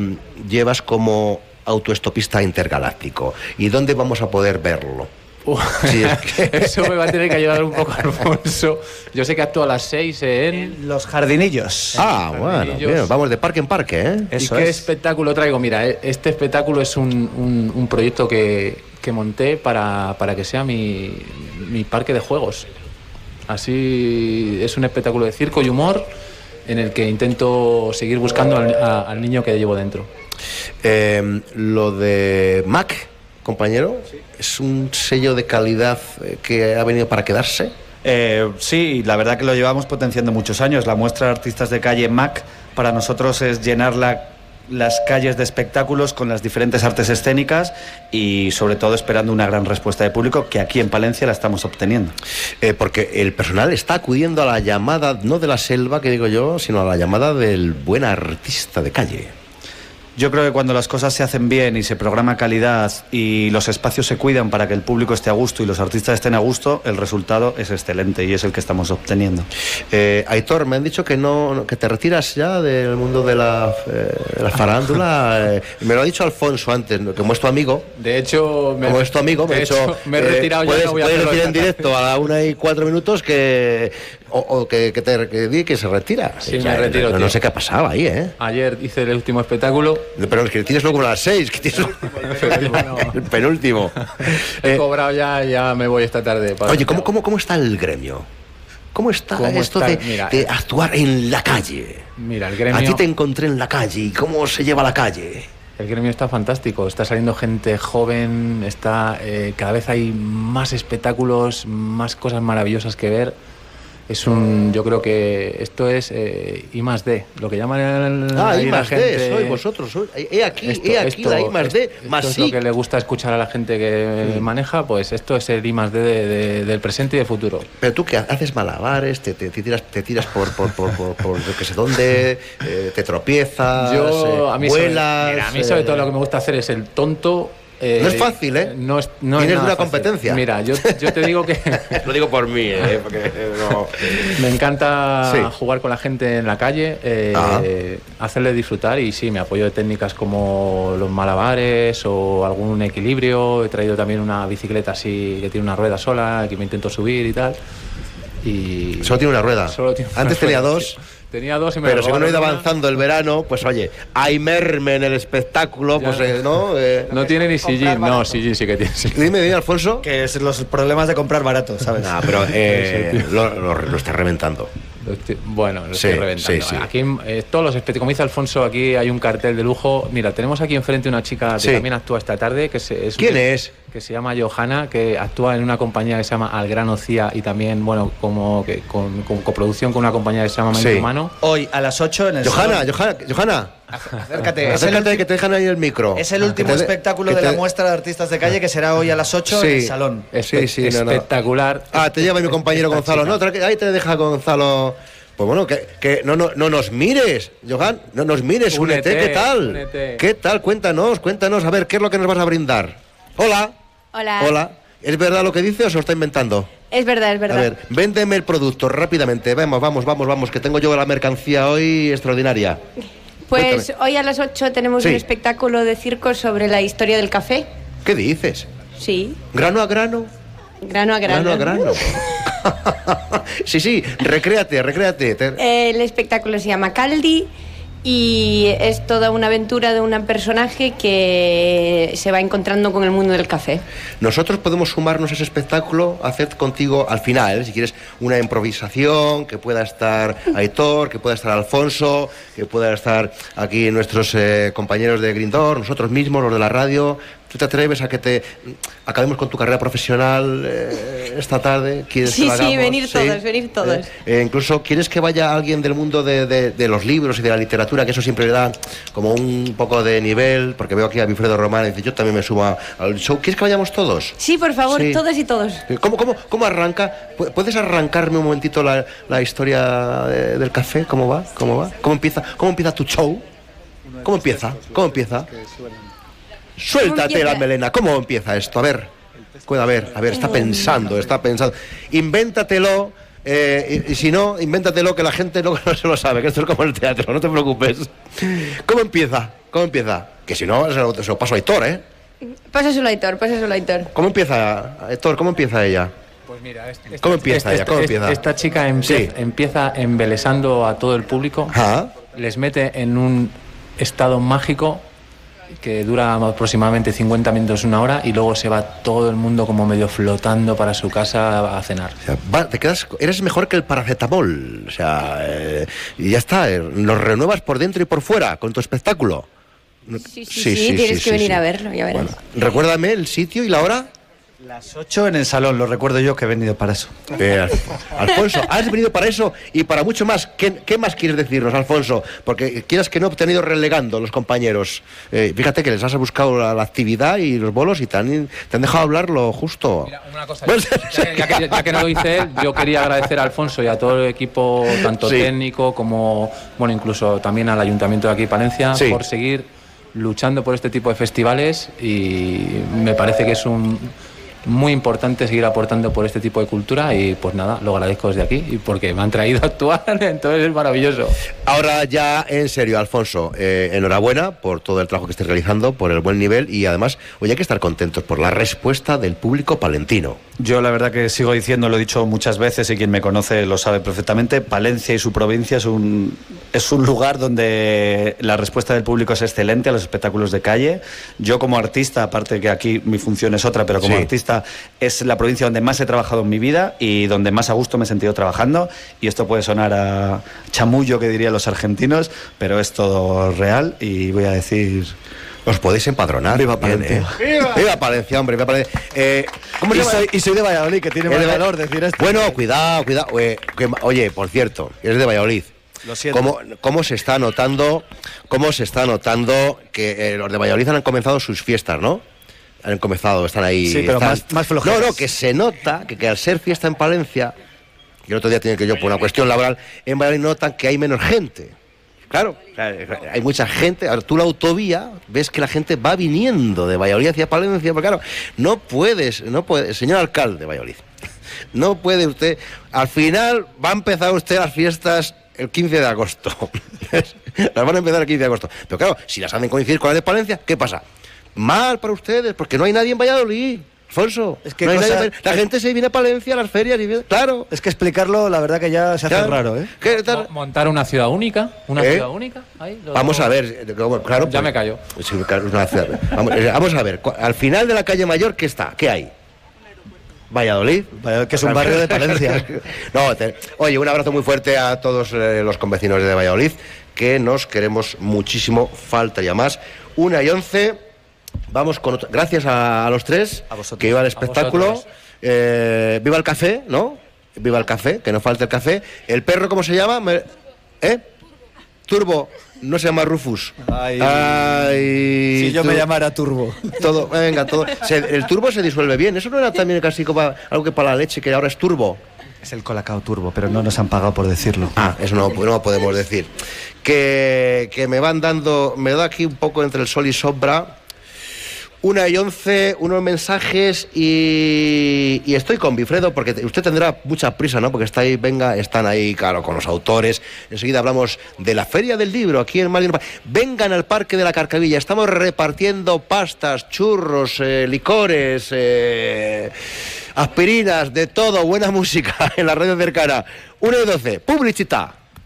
llevas como autoestopista intergaláctico? ¿Y dónde vamos a poder verlo? [laughs] Sí, es que- Eso me va a tener que ayudar un poco Alfonso. Yo sé que actúa a las 6 en... Los jardinillos. Ah, bueno, Jardinillos. bien, vamos de parque en parque, ¿eh? ¿Y qué espectáculo traigo? Mira, eh, este espectáculo es un, un- un proyecto que, que monté para, para que sea mi, mi parque de juegos. Así es un espectáculo de circo y humor en el que intento seguir buscando al, a- al niño que llevo dentro. Eh, lo de Mac, compañero, es un sello de calidad eh, que ha venido para quedarse. Eh, sí, la verdad que lo llevamos potenciando muchos años. La muestra de artistas de calle MAC para nosotros es llenar la- las calles de espectáculos con las diferentes artes escénicas y sobre todo esperando una gran respuesta de público que aquí en Palencia la estamos obteniendo. Eh, porque el personal está acudiendo a la llamada, no de la selva, que digo yo, sino a la llamada del buen artista de calle. Yo creo que cuando las cosas se hacen bien y se programa calidad y los espacios se cuidan para que el público esté a gusto y los artistas estén a gusto, el resultado es excelente y es el que estamos obteniendo. Eh, Aitor, me han dicho que no que te retiras ya del mundo de la, eh, de la farándula. [laughs] eh, me lo ha dicho Alfonso antes, como es tu amigo. De hecho, me, Como es tu amigo, me dicho. hecho, me he eh, retirado ya, puedes, no voy a puedes decir en directo a la una y cuatro minutos que. O, o que, que te que, di que se retira. Sí, Ya, me retiro, No, no sé qué ha pasado ahí, ¿eh? Ayer hice el último espectáculo. Pero es que tienes luego a las seis, que tienes [laughs] [laughs] el penúltimo. He cobrado ya, ya me voy esta tarde. Eh, Oye, ¿cómo, cómo, ¿cómo está el gremio? ¿Cómo está ¿Cómo esto está? de, Mira, de eh, actuar en la calle? Mira, el A gremio... ti te encontré en la calle y cómo se lleva la calle. El gremio está fantástico, está saliendo gente joven, está eh, cada vez hay más espectáculos, más cosas maravillosas que ver. Es un, yo creo que esto es eh, I más D, lo que llaman el, Ah, I la más D, gente- soy vosotros. Soy, he aquí, Esto- he aquí esto- la I más D, esto más es sí. lo que le gusta escuchar a la gente que maneja, pues esto es el I más D de- de- del presente y del futuro. Pero tú que haces malabares, te, te- te tiras, te tiras por, por, por, por, por yo que sé dónde, eh, te tropiezas, Yo, eh, a mí, vuelas. sobre, mira, a mí sobre eh, todo lo que me gusta hacer es el tonto. Eh, No es fácil, ¿eh? No es, no es Tienes fácil. competencia. Mira, yo, yo te digo que [laughs] Lo digo por mí, ¿eh? Porque no. me encanta Sí. jugar con la gente en la calle, eh, hacerle disfrutar y sí, me apoyo de técnicas como los malabares o algún equilibrio. He traído también una bicicleta así que tiene una rueda sola, que me intento subir y tal. Y Solo tiene una rueda. Solo tiene una Antes tenía dos. sí. Tenía dos y me Pero según ha ido avanzando el verano, pues oye, hay merme en el espectáculo, Ya pues no. eh, ¿no? Eh, No tiene ni sillín, no, sillín sí que tiene. sí. dime, dime, Alfonso. Que es los problemas de comprar barato, ¿sabes? Ah, pero [laughs] eh, lo, lo, lo está reventando. Lo estoy- bueno, lo Sí, estoy reventando. sí, sí. Aquí, eh, todos los espect- como dice Alfonso, aquí hay un cartel de lujo. Mira, tenemos aquí enfrente una chica que Sí. también actúa esta tarde. Que es un- ¿Quién es? Que se llama Johanna, que actúa en una compañía que se llama Algrano Cía y también, bueno, como que con, con coproducción con una compañía que se llama Mente Sí. Humano. Hoy a las 8 en el Johanna, salón. Johanna, Johanna, Acércate, es el, acércate que te dejan ahí el micro. es el último Que te- espectáculo de te- la muestra de artistas de calle que será hoy a las 8 en el salón. Sí, sí, no, no. espectacular. Ah, te lleva mi compañero Gonzalo. No, ahí te deja Gonzalo. Pues bueno, que, que no, no, no nos mires, Johan, no nos mires, únete, Únete, ¿qué tal? únete. ¿Qué tal? Cuéntanos, cuéntanos, a ver, ¿qué es lo que nos vas a brindar? Hola. Hola. Hola. ¿Es verdad lo que dice o se lo está inventando? Es verdad, es verdad. A ver, véndeme el producto rápidamente. Vamos, vamos, vamos, vamos, que tengo yo la mercancía hoy extraordinaria. [laughs] pues cuéntame. hoy a las 8 tenemos Sí. un espectáculo de circo sobre la historia del café. ¿Qué dices? Sí, ¿Grano a grano? grano a grano. Grano a grano. [laughs] [laughs] sí, sí, recréate, recréate. Te- El espectáculo se llama Caldi y es toda una aventura de un personaje que se va encontrando con el mundo del café. Nosotros podemos sumarnos a ese espectáculo, hacer contigo al final, si quieres, una improvisación, que pueda estar Aitor, que pueda estar Alfonso, que pueda estar aquí nuestros eh, compañeros de Grindor, nosotros mismos, los de la radio. ¿Tú te atreves a que te acabemos con tu carrera profesional eh, esta tarde? ¿Quieres Sí, que lo sí, venir todos, venir todos. Eh, eh, incluso, ¿quieres que vaya alguien del mundo de, de- de los libros y de la literatura? Que eso siempre le da como un poco de nivel, porque veo aquí a Wilfredo Román y dice, yo también me sumo a- al show. ¿Quieres que vayamos todos? Sí, por favor, Sí. todos y todos. ¿Cómo, cómo, cómo arranca? ¿Pu- ¿Puedes arrancarme un momentito la, la historia de- del café? ¿Cómo va? ¿Cómo va? ¿Cómo empieza, cómo empieza tu show? ¿Cómo empieza? ¿Cómo empieza? La melena. ¿Cómo empieza esto? A ver. A ver, a ver, está pensando, está pensando. Invéntatelo. eh, y, y si no, invéntatelo que la gente luego [laughs] no se lo sabe, que esto es como el teatro, no te preocupes. ¿Cómo empieza? ¿Cómo empieza? Que si no, se lo, se lo paso a Héctor, ¿eh? Pásaselo a Héctor, pásaselo a Héctor. ¿Cómo empieza, Héctor? ¿Cómo empieza ella? Pues mira, este- ¿Cómo empieza este- ella? ¿Cómo este- empieza? Esta chica empie- Sí. empieza embelesando a todo el público, les mete en un estado mágico que dura aproximadamente 50 minutos, una hora, y luego se va todo el mundo como medio flotando para su casa a cenar. O sea, va- te quedas, eres mejor que el paracetamol. O sea, eh, y ya está, eh, nos renuevas por dentro y por fuera con tu espectáculo. Sí, sí, sí, tienes que venir a verlo, ya verás. Recuérdame el sitio y la hora. Las 8 en el salón, lo recuerdo yo que he venido para eso. Eh, Alfonso, has venido para eso y para mucho más. ¿Qué, qué más quieres decirnos, Alfonso? Porque quieras que no te han ido relegando los compañeros. Eh, fíjate que les has buscado la, la actividad y los bolos y te han, te han dejado hablar lo justo. Una cosa, ya, ya que, ya que no lo hice él, yo quería agradecer a Alfonso y a todo el equipo, tanto Sí. técnico como, bueno, incluso también al Ayuntamiento de aquí, Palencia, Sí. por seguir luchando por este tipo de festivales y me parece que es un muy importante seguir aportando por este tipo de cultura y pues nada, lo agradezco desde aquí y porque me han traído a actuar, [laughs] entonces es maravilloso. Ahora ya en serio, Alfonso, eh, enhorabuena por todo el trabajo que estés realizando, por el buen nivel y además, hoy hay que estar contentos por la respuesta del público palentino. Yo la verdad que sigo diciendo, lo he dicho muchas veces y quien me conoce lo sabe perfectamente, Palencia y su provincia es un, es un lugar donde la respuesta del público es excelente a los espectáculos de calle. Yo como artista, aparte que aquí mi función es otra, pero como Sí. artista es la provincia donde más he trabajado en mi vida y donde más a gusto me he sentido trabajando. Y esto puede sonar a chamullo que dirían los argentinos, pero es todo real y voy a decir... Os podéis empadronar. Viva Bien, Palencia. eh. ¡Viva Palencia, hombre! ¡Viva Palencia! Eh, ¿cómo se Y llama? soy, y soy de Valladolid, que tiene más de- valor decir esto. Bueno, cuidado, cuidado. eh, que- oye, por cierto, eres de Valladolid. Lo siento. ¿Cómo, cómo se está notando, cómo se está notando que eh, los de Valladolid han comenzado sus fiestas, ¿no? Han comenzado, están ahí. Sí, pero están- más- más flojeras. No, no, que se nota que, que al ser fiesta en Palencia, y el otro día tenía que yo por una cuestión laboral, en Valladolid notan que hay menos gente. Claro, hay mucha gente. Ahora tú la autovía, ves que la gente va viniendo de Valladolid hacia Palencia, pero claro, no puedes, no puede, señor alcalde de Valladolid, no puede usted, al final va a empezar usted las fiestas el 15 de agosto. [laughs] las van a empezar el 15 de agosto. Pero claro, si las hacen coincidir con las de Palencia, ¿qué pasa? Mal para ustedes, porque no hay nadie en Valladolid. Alfonso, Es que no hay cosa- nadie la gente se viene a Palencia a las ferias y claro. Es que explicarlo, la verdad que ya se hace Claro. raro, ¿eh? ¿Qué tal? Montar una ciudad única, una ¿Eh? ciudad única. ahí, lo- Vamos a ver, claro. Ya pues- me callo. Sí, claro, es una ciudad. Vamos, vamos a ver, al final de la calle Mayor, ¿qué está? ¿Qué hay? Valladolid. que es un barrio de Palencia. [laughs] no, te- oye, un abrazo muy fuerte a todos eh, los convecinos de Valladolid, que nos queremos muchísimo, faltaría más. Una y once, vamos con otra. Gracias a, a los tres que iba al espectáculo. Eh, viva el café, ¿no? Viva el café, que no falte el café. ¿El perro cómo se llama? ¿Eh? Turbo, no se llama Rufus. Ay. Ay, Si yo me llamara Turbo. Todo, venga, todo. Se- el turbo se disuelve bien. Eso no era también casi como algo que para la leche, que ahora es turbo. Es el Colacao Turbo, pero no nos han pagado por decirlo. Ah, eso no, no podemos decir. Que, que me van dando, me da aquí un poco entre el sol y sombra. Una y once, unos mensajes y, y estoy con Bifredo porque te- usted tendrá mucha prisa, ¿no? Porque está ahí, venga, están ahí, claro, con los autores. Enseguida hablamos de la Feria del Libro aquí en Madrid. Vengan al Parque de la Carcavilla, estamos repartiendo pastas, churros, eh, licores, eh, aspirinas, de todo, buena [laughs] música en la radio cercana. Una y doce, publicita.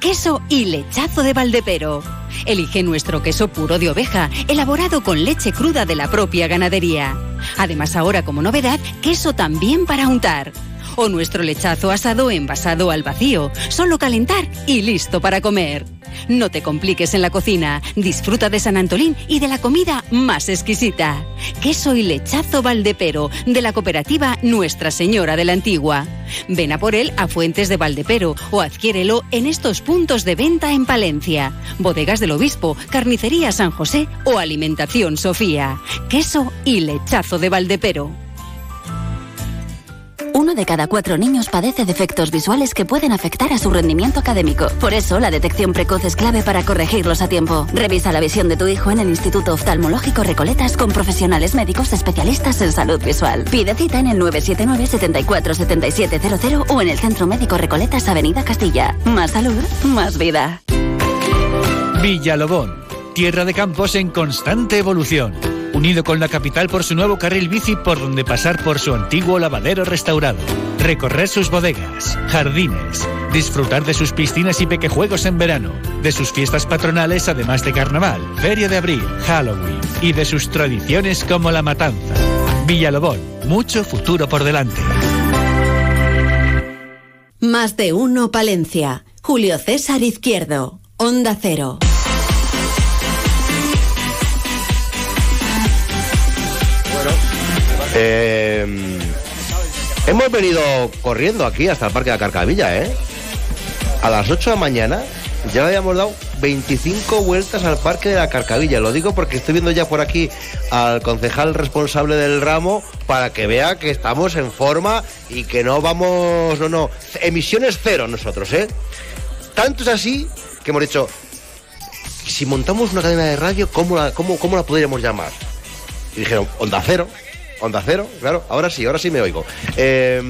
Queso y lechazo de Valdepero. Elige nuestro queso puro de oveja, elaborado con leche cruda de la propia ganadería. Además, ahora como novedad, queso también para untar. O nuestro lechazo asado envasado al vacío, solo calentar y listo para comer. No te compliques en la cocina, disfruta de San Antolín y de la comida más exquisita. Queso y lechazo Valdepero, de la cooperativa Nuestra Señora de la Antigua. Ven a por él a Fuentes de Valdepero o adquiérelo en estos puntos de venta en Palencia. Bodegas del Obispo, Carnicería San José o Alimentación Sofía. Queso y lechazo de Valdepero. Uno de cada cuatro niños padece defectos visuales que pueden afectar a su rendimiento académico. Por eso, la detección precoz es clave para corregirlos a tiempo. Revisa la visión de tu hijo en el Instituto Oftalmológico Recoletas con profesionales médicos especialistas en salud visual. Pide cita en el 979 74 7700 o en el Centro Médico Recoletas Avenida Castilla. Más salud, más vida. Villalobón. tierra de campos en constante evolución. Unido con la capital por su nuevo carril bici por donde pasar por su antiguo lavadero restaurado. Recorrer sus bodegas, jardines, disfrutar de sus piscinas y pequejuegos en verano, de sus fiestas patronales además de carnaval, feria de abril, Halloween y de sus tradiciones como la matanza. Villalobón, mucho futuro por delante. Más de uno Palencia. Julio César Izquierdo. Onda Cero. Eh, hemos venido corriendo aquí hasta el Parque de la Carcavilla, ¿eh? A las 8 de la mañana ya le habíamos dado 25 vueltas al Parque de la Carcavilla. Lo digo porque estoy viendo ya por aquí al concejal responsable del ramo para que vea que estamos en forma y que no vamos, no, no, emisiones cero nosotros, ¿eh? Tanto es así que hemos dicho, si montamos una cadena de radio, ¿cómo la, cómo, cómo la podríamos llamar? Y dijeron, Onda Cero. Onda Cero, claro, ahora sí, ahora sí me oigo. Eh,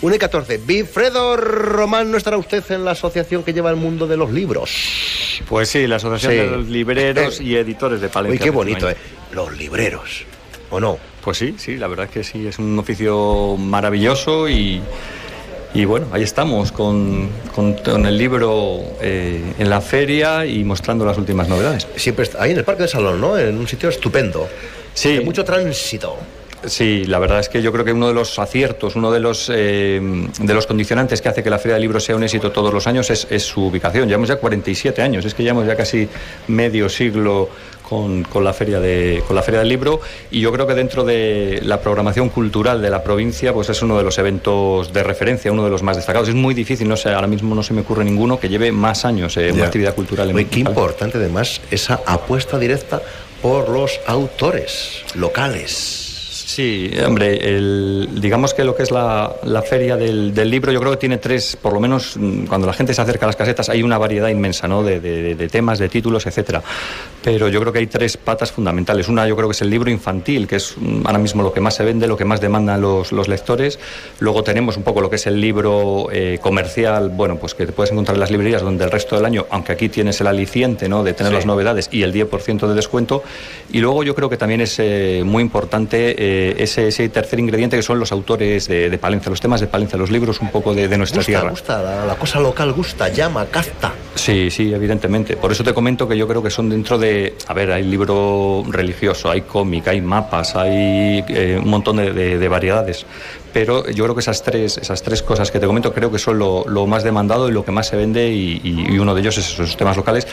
1 y 14. Bifredo Román, ¿no estará usted en la asociación que lleva el mundo de los libros? Pues sí, la Asociación Sí. de los Libreros y Editores de Palencia. Uy, qué bonito, ¿eh? Los libreros, ¿o no? Pues sí, sí, la verdad es que sí, es un oficio maravilloso y, y bueno, ahí estamos con, con- con el libro eh, en la feria y mostrando las últimas novedades. Siempre está ahí en el Parque de Salón, ¿no? En un sitio estupendo. Sí. De mucho tránsito. Sí, la verdad es que yo creo que uno de los aciertos, uno de los, eh, de los condicionantes que hace que la Feria del Libro sea un éxito todos los años es, es su ubicación. Llevamos ya 47 años, es que llevamos ya casi medio siglo con, con la feria de, con la Feria del Libro y yo creo que dentro de la programación cultural de la provincia pues es uno de los eventos de referencia, uno de los más destacados. Es muy difícil, no sé, ahora mismo no se me ocurre ninguno que lleve más años eh, una Ya. actividad cultural en Oye, qué importante además esa apuesta directa por los autores locales. Sí, hombre, el- digamos que lo que es la, la feria del, del libro, yo creo que tiene tres, por lo menos mm, cuando la gente se acerca a las casetas, hay una variedad inmensa ¿no? de, de- de temas, de títulos, etcétera. Pero yo creo que hay tres patas fundamentales. Una, yo creo que es el libro infantil, que es mm, ahora mismo lo que más se vende, lo que más demandan los, los lectores. Luego tenemos un poco lo que es el libro eh, comercial, bueno, pues que te puedes encontrar en las librerías donde el resto del año, aunque aquí tienes el aliciente ¿no? de tener Sí. las novedades y el 10% de descuento. Y luego yo creo que también es eh, muy importante eh, ese, ese tercer ingrediente que son los autores de, de Palencia, los temas de Palencia, los libros un poco de, de nuestra Gusta, tierra. gusta, la, la cosa local gusta, llama, capta. Sí, sí, evidentemente. Por eso te comento que yo creo que son dentro de... A ver, hay libro religioso, hay cómic, hay mapas, hay eh, un montón de, de- de variedades. Pero yo creo que esas tres, esas tres cosas que te comento creo que son lo, lo más demandado y lo que más se vende y, y- y uno de ellos es esos temas locales.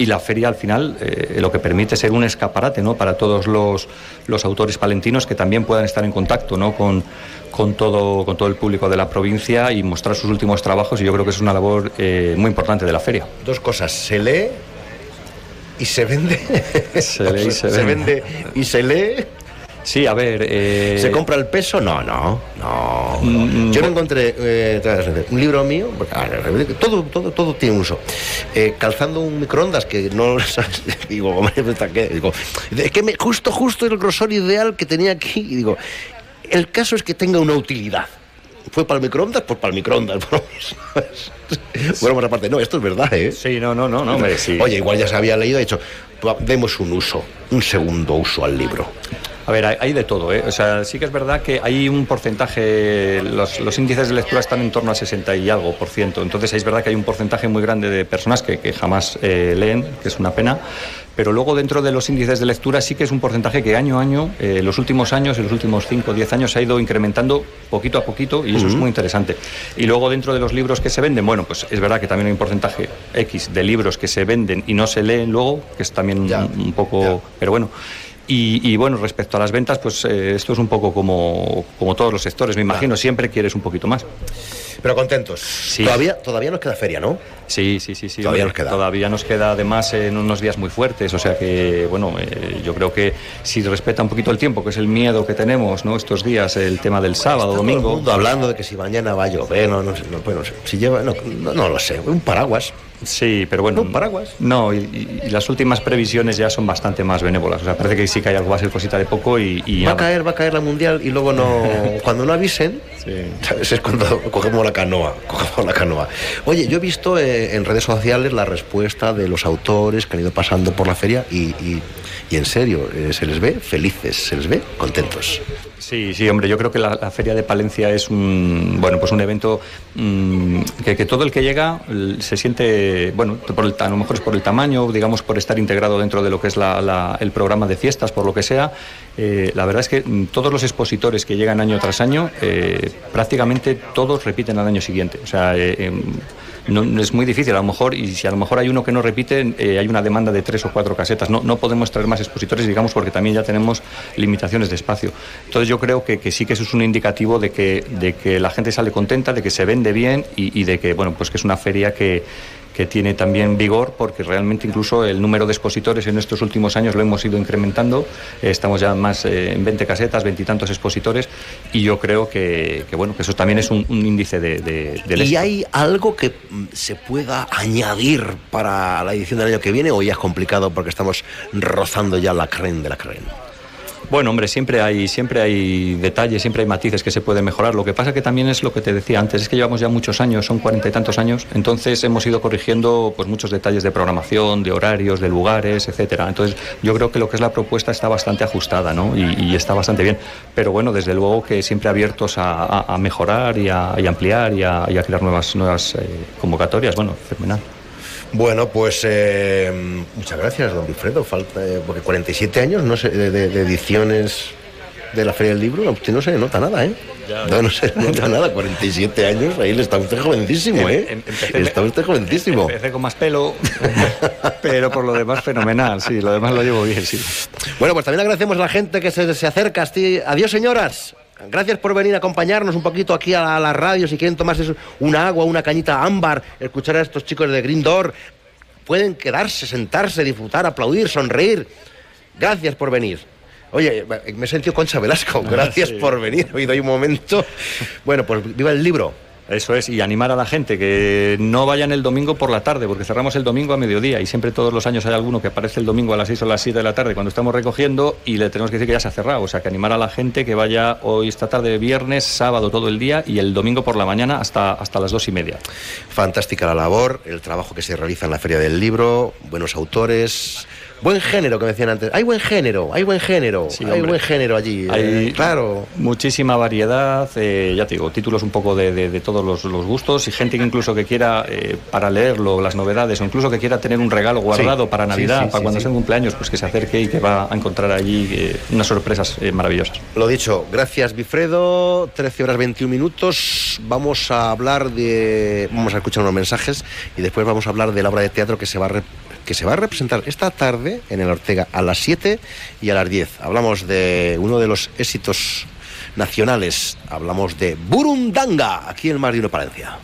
Y la feria al final eh, lo que permite ser un escaparate ¿no? para todos los, los autores palentinos que también puedan estar en contacto ¿no? con, con, todo, con todo el público de la provincia y mostrar sus últimos trabajos y yo creo que es una labor eh, muy importante de la feria. Dos cosas, se lee y se vende. Se lee y se [laughs] se vende. vende y se lee. Sí, a ver. eh, ¿Se compra el peso? No, no, no. no. Mm, Yo me encontré eh, un libro mío, todo, todo, todo tiene uso. Eh, calzando un microondas que no ¿sabes? [laughs] digo, hombre, ¿está qué? Digo, es que me, justo, justo el grosor ideal que tenía aquí. Y digo, el caso es que tenga una utilidad. ¿Fue para el microondas? Pues para el microondas. [laughs] Bueno, por aparte, no, esto es verdad, ¿eh? Sí, no, no, no, no, hombre, sí. Oye, igual ya se había leído, de hecho, demos un uso, un segundo uso al libro. A ver, hay, hay de todo, ¿eh? O sea, sí que es verdad que hay un porcentaje, los, los índices de lectura están en torno a 60 y algo por ciento. Entonces, es verdad que hay un porcentaje muy grande de personas que, que jamás eh, leen, que es una pena. Pero luego, dentro de los índices de lectura, sí que es un porcentaje que año a año, eh, los últimos años, en los últimos 5 o 10 años, se ha ido incrementando poquito a poquito y eso es muy interesante. Y luego, dentro de los libros que se venden, bueno, pues es verdad que también hay un porcentaje X de libros que se venden y no se leen luego, que es también un, un poco. Pero bueno. Y, y, bueno, respecto a las ventas, pues eh, esto es un poco como, como todos los sectores, me imagino, siempre quieres un poquito más. Pero contentos. Todavía, todavía nos queda feria, ¿no? Sí, sí, sí, sí. Todavía nos queda. Todavía nos queda además en unos días muy fuertes, o sea que, bueno, eh, yo creo que si respeta un poquito el tiempo, que es el miedo que tenemos, ¿no? Estos días, el tema del sábado, Todo el domingo. mundo hablando de que si mañana va a llover, no, no no, no sé. Si lleva, no, no, no lo sé, un paraguas. Sí, pero bueno. ¿Un paraguas? No, y, y- y las últimas previsiones ya son bastante más benévolas. O sea, parece que sí que hay algo, va a ser cosita de poco y. y Va a caer, va a caer la mundial y luego no. [laughs] Cuando no avisen, ¿sabes? es cuando cogemos la canoa. [laughs] Cogemos la canoa. Oye, yo he visto eh, en redes sociales la respuesta de los autores que han ido pasando por la feria y, y- en serio, eh, se les ve felices, se les ve contentos. Sí, sí, hombre, yo creo que la, Feria de Palencia es un, bueno, pues un evento mm, que, todo el que llega se siente, bueno, por el, a lo mejor es por el tamaño, digamos, por estar integrado dentro de lo que es la- el programa de fiestas, por lo que sea. eh, la verdad es que mm, todos los expositores que llegan año tras año, eh, prácticamente todos repiten al año siguiente. O sea, eh, em, no, no es muy difícil, a lo mejor, y si a lo mejor hay uno que no repite, eh, hay una demanda de tres o cuatro casetas. No, no podemos traer más expositores, digamos, porque también ya tenemos limitaciones de espacio. Entonces yo creo que, que sí que eso es un indicativo de que, de que la gente sale contenta, de que se vende bien y, y de que, bueno, pues que es una feria que que tiene también vigor porque realmente incluso el número de expositores en estos últimos años lo hemos ido incrementando estamos ya más eh, en 20 casetas, veintitantos expositores y yo creo que, que, bueno que eso también es un, un índice de, de- del ¿Y éxito. hay algo que mm, se pueda añadir para la edición del año que viene o ya es complicado porque estamos rozando ya la creen de la creen? Bueno, hombre, siempre hay, siempre hay detalles, siempre hay matices que se pueden mejorar. Lo que pasa que también es lo que te decía antes, es que llevamos ya muchos años, son cuarenta y tantos años, entonces hemos ido corrigiendo pues muchos detalles de programación, de horarios, de lugares, etcétera. Entonces, yo creo que lo que es la propuesta está bastante ajustada, ¿no? Y, y está bastante bien. Pero bueno, desde luego que siempre abiertos a, mejorar y a, y ampliar y a, y a crear nuevas, nuevas eh, convocatorias. Bueno, fenomenal. Bueno, pues eh, muchas gracias, don Wilfredo. Falta, eh, porque 47 años no sé, de, de- de ediciones de la Feria del Libro, a usted no se le nota nada, ¿eh? Ya, no, no se le nota nada, 47 años, ahí le está usted jovencísimo, ¿eh? Em- empecé- está usted jovencísimo. Empecé con más pelo, [laughs] pero por lo demás fenomenal, sí, lo demás lo llevo bien, sí. Bueno, pues también agradecemos a la gente que se, se acerca. Asti- Adiós, señoras. Gracias por venir a acompañarnos un poquito aquí a la, radio. Si quieren tomarse una agua, una cañita ámbar, escuchar a estos chicos de Green Door, pueden quedarse, sentarse, disfrutar, aplaudir, sonreír. Gracias por venir. Oye, me he sentido Concha Velasco. Gracias sí. por venir. Hoy doy un momento. [laughs] Bueno, pues viva el libro. Eso es, y animar a la gente que no vayan el domingo por la tarde, porque cerramos el domingo a mediodía y siempre todos los años hay alguno que aparece el domingo a las 6 o las 7 de la tarde cuando estamos recogiendo y le tenemos que decir que ya se ha cerrado. O sea, que animar a la gente que vaya hoy esta tarde, viernes, sábado todo el día y el domingo por la mañana hasta, hasta las 2 y media. Fantástica la labor, el trabajo que se realiza en la Feria del Libro, buenos autores, buen género que me decían antes. Hay buen género, hay buen género, hay hombre. buen género allí. Hay eh, claro. muchísima variedad, eh, ya te digo, títulos un poco de, de- de todos los, los gustos y gente que incluso que quiera, eh, para leerlo, las novedades, o incluso que quiera tener un regalo guardado Sí, para Navidad, sí, para cuando sea un cumpleaños, pues que se acerque y que va a encontrar allí eh, unas sorpresas maravillosas. Lo dicho, gracias Bifredo, 13 horas 21 minutos. Vamos a hablar de. Vamos a escuchar unos mensajes y después vamos a hablar de la obra de teatro que se va a, que se va a representar esta tarde en el Ortega a las 7 y a las 10. Hablamos de uno de los éxitos nacionales. Hablamos de Burundanga, aquí en Mar de Uno Palencia.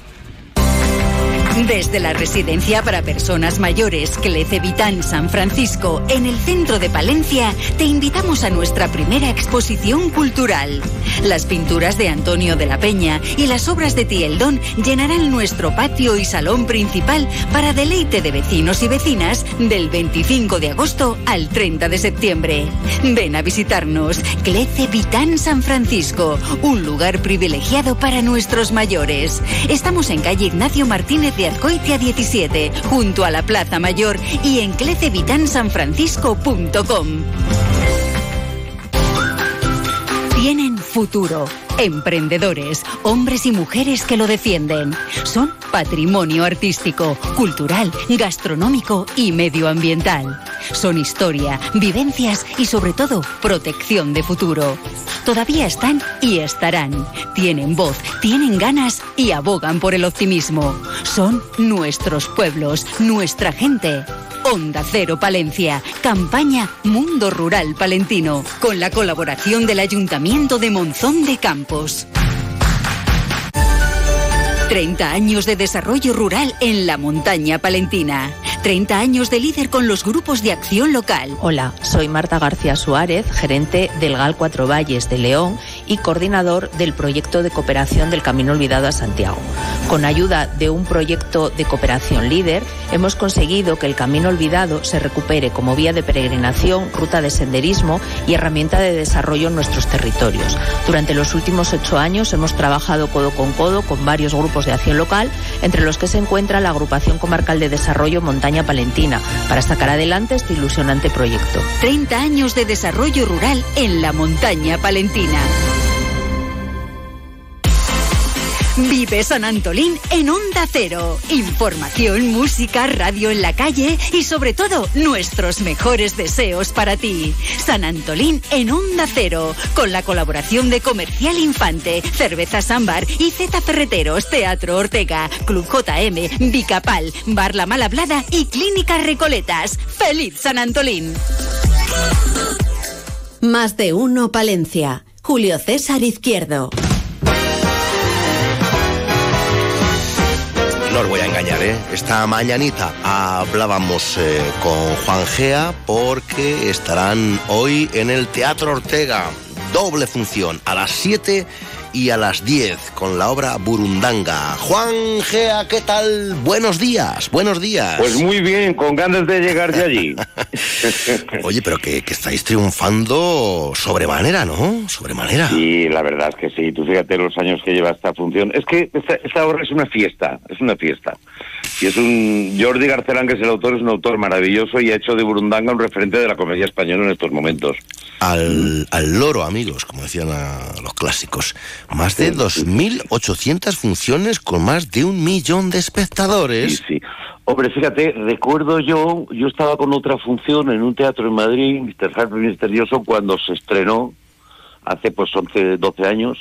Desde la residencia para personas mayores Clece Vitán San Francisco, en el centro de Palencia, te invitamos a nuestra primera exposición cultural. Las pinturas de Antonio de la Peña y las obras de Tieldón llenarán nuestro patio y salón principal para deleite de vecinos y vecinas del 25 de agosto al 30 de septiembre. Ven a visitarnos, Clece Vitán San Francisco, un lugar privilegiado para nuestros mayores. Estamos en calle Ignacio Martínez de Azcoitia 17, junto a la Plaza Mayor y en clecevitansanfrancisco.com. Tienen futuro. Emprendedores, hombres y mujeres que lo defienden. Son patrimonio artístico, cultural, gastronómico y medioambiental. Son historia, vivencias y sobre todo protección de futuro. Todavía están y estarán. Tienen voz, tienen ganas y abogan por el optimismo. Son nuestros pueblos, nuestra gente. Onda Cero Palencia, campaña Mundo Rural Palentino, con la colaboración del Ayuntamiento de Monzón de Campos. 30 años de desarrollo rural en la montaña palentina. 30 años de líder con los grupos de acción local. Hola, soy Marta García Suárez, gerente del GAL Cuatro Valles de León y coordinador del proyecto de cooperación del Camino Olvidado a Santiago. Con ayuda de un proyecto de cooperación líder, hemos conseguido que el Camino Olvidado se recupere como vía de peregrinación, ruta de senderismo y herramienta de desarrollo en nuestros territorios. Durante los últimos ocho años hemos trabajado codo con codo con varios grupos de acción local, entre los que se encuentra la Agrupación Comarcal de Desarrollo Montaña Palentina, para sacar adelante este ilusionante proyecto. 30 años de desarrollo rural en la montaña palentina. Vive San Antolín en Onda Cero. Información, música, radio en la calle y sobre todo nuestros mejores deseos para ti. San Antolín en Onda Cero, con la colaboración de Comercial Infante, Cerveza Sambar y Z Ferreteros, Teatro Ortega, Club JM, Bicapal, Bar La Malhablada y Clínica Recoletas. ¡Feliz San Antolín! Más de uno Palencia. Julio César Izquierdo. Esta mañanita hablábamos eh, con Juan Gea porque estarán hoy en el Teatro Ortega. Doble función, a las 7 y a las 10 con la obra Burundanga. Juan Gea, ¿qué tal? Buenos días, buenos días. Pues muy bien, con ganas de llegar de allí. [laughs] Oye, pero que, que estáis triunfando sobremanera, ¿no? Sobremanera. Sí, la verdad es que sí. Tú fíjate los años que lleva esta función. Es que esta, esta obra es una fiesta, es una fiesta. Y es un... Jordi Garcelán, que es el autor, es un autor maravilloso y ha hecho de Burundanga un referente de la comedia española en estos momentos. Al, al loro, amigos, como decían la- los clásicos. Más de 2.800 funciones con más de un millón de espectadores. Sí, sí. Hombre, fíjate, recuerdo yo, yo estaba con otra función en un teatro en Madrid, Mr. Harper Misterioso, cuando se estrenó, hace pues 11, 12 años,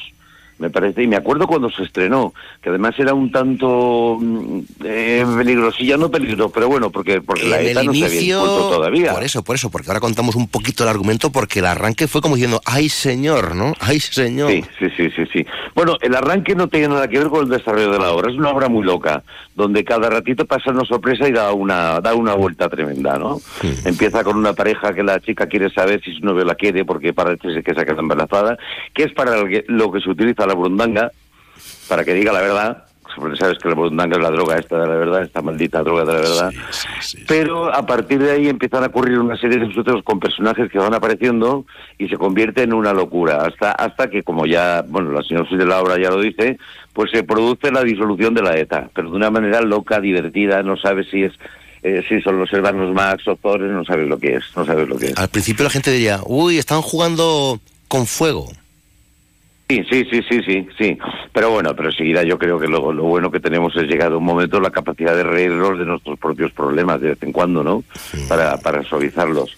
me parece, y me acuerdo cuando se estrenó, que además era un tanto mm, eh, peligrosilla, no peligro, pero bueno, porque, porque la ETA no se había impuesto todavía. por eso, por eso, porque ahora contamos un poquito el argumento, porque el arranque fue como diciendo, ¡ay señor! ¿no? ¡ay señor! Sí, sí, sí, sí, sí. Bueno, el arranque no tiene nada que ver con el desarrollo de la obra. Es una obra muy loca, donde cada ratito pasa una sorpresa y da una, da una vuelta tremenda, ¿no? Empieza con una pareja que la chica quiere saber si su novio la quiere porque parece que se queda embarazada, que es para lo que, lo que se utiliza la burundanga, para que diga la verdad. Porque sabes que la burundanga es la droga esta de la verdad, esta maldita droga de la verdad. Pero a partir de ahí empiezan a ocurrir una serie de sucesos con personajes que van apareciendo y se convierte en una locura. Hasta, hasta que, como ya, bueno, la señora de la obra ya lo dice, pues se produce la disolución de la ETA, pero de una manera loca, divertida, no sabes si es. eh, si son los hermanos Max o Thor, no sabes lo que es, no sabes lo que es. Al principio la gente diría, uy, están jugando con fuego. Sí, sí, sí, sí, sí, sí. Pero bueno, pero enseguida yo creo que lo, lo bueno que tenemos es llegar a un momento la capacidad de reírnos de nuestros propios problemas de vez en cuando, ¿no? Para, para suavizarlos.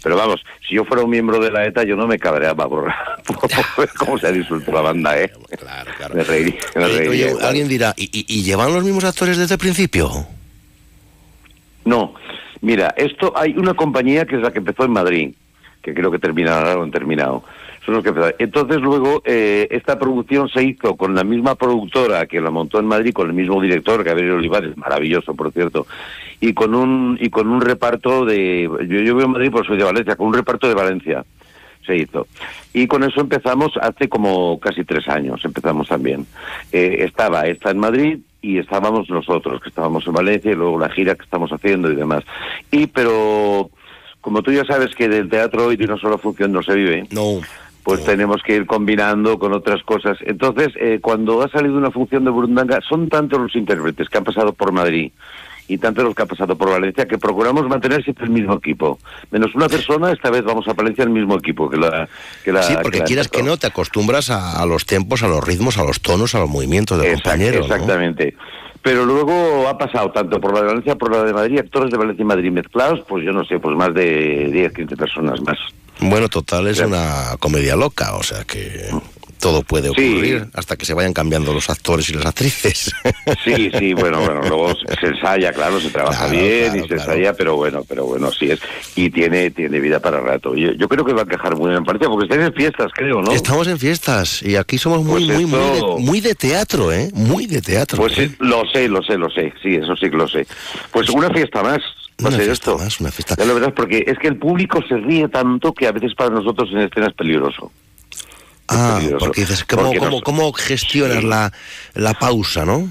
Pero vamos, si yo fuera un miembro de la ETA, yo no me cabreaba por, [laughs] por ver cómo se ha disuelto la banda, ¿eh? [laughs] Claro, claro. Me reiría, me Oye, reiría oye, igual. alguien dirá, ¿y, y, y llevan los mismos actores desde el principio? No, mira, esto hay una compañía que es la que empezó en Madrid, que creo que terminará o han terminado. Entonces luego eh, esta producción se hizo con la misma productora que la montó en Madrid, con el mismo director, Gabriel Olivares, maravilloso por cierto, y con un y con un reparto de yo, yo vivo en Madrid, pues soy de Valencia, con un reparto de Valencia se hizo. Y con eso empezamos hace como casi tres años, empezamos también. Eh, estaba esta en Madrid y estábamos nosotros, que estábamos en Valencia, y luego la gira que estamos haciendo y demás. Y pero, como tú ya sabes que del teatro y de una sola función no se vive, no. Pues tenemos que ir combinando con otras cosas. Entonces, eh, cuando ha salido una función de Burundanga, son tantos los intérpretes que han pasado por Madrid y tantos los que han pasado por Valencia que procuramos mantener siempre el mismo equipo. Menos una persona, esta vez vamos a Valencia el mismo equipo que la que la sí, porque la quieras que no, te acostumbras a, a los tempos, a los ritmos, a los tonos, a los movimientos del Exact- compañero. ¿no? Exactamente. Pero luego ha pasado tanto por la de Valencia, por la de Madrid, actores de Valencia y Madrid mezclados, pues yo no sé, pues más de 10, 15 personas más. Bueno, total, es una comedia loca, o sea que... todo puede Sí. ocurrir hasta que se vayan cambiando los actores y las actrices. Sí, sí, bueno, bueno, luego se ensaya, claro, se trabaja Claro, bien claro, y se ensaya, pero bueno, pero bueno, así es. Y tiene tiene vida para rato. Yo, yo creo que va a quejar muy bien, parece, porque estáis en fiestas, creo, ¿no? Estamos en fiestas y aquí somos muy, Pues muy, muy, de, muy de teatro, ¿eh? Muy de teatro. Pues ¿eh? sí, lo sé, lo sé, lo sé, sí, eso sí que lo sé. Pues una fiesta más. A Una fiesta esto. más, una fiesta. Ya lo verás, porque es que el público se ríe tanto que a veces para nosotros en escena es peligroso. Ah, peligroso. porque dices, ¿cómo, Porque cómo, nos- cómo gestionas la, la pausa, no?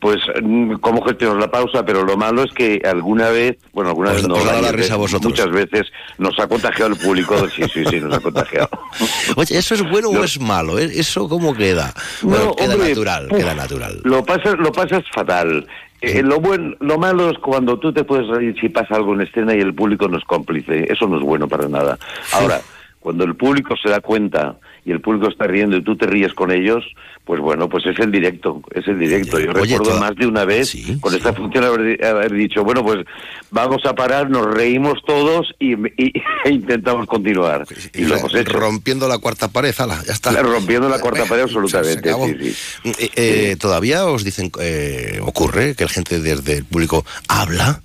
Pues, mm, ¿cómo gestionamos la pausa? Pero lo malo es que alguna vez, bueno, alguna Os- vez no, la risa a veces, vosotros. muchas veces nos ha contagiado el público. Sí, sí, sí, nos ha contagiado. [laughs] Oye, ¿eso es bueno o es malo? ¿Eh? ¿Eso cómo queda? Bueno, No, queda hombre, natural, queda natural. Lo pasas, lo pasas fatal. Eh, lo buen, lo malo es cuando tú te puedes reír si pasa algo en escena y el público no es cómplice. Eso no es bueno para nada. Ahora, cuando el público se da cuenta y el público está riendo y tú te ríes con ellos, pues bueno, pues es el directo, es el directo. Yo Oye, recuerdo toda- más de una vez con esta función haber, haber dicho, bueno, pues vamos a parar, nos reímos todos y, y- e [laughs] intentamos continuar. Y lo hemos hecho. Rompiendo la cuarta pared, ala, ya está. Rompiendo la cuarta pared absolutamente. sí, sí. Eh, eh, ¿Todavía os dicen, eh, ocurre que el gente desde el público habla?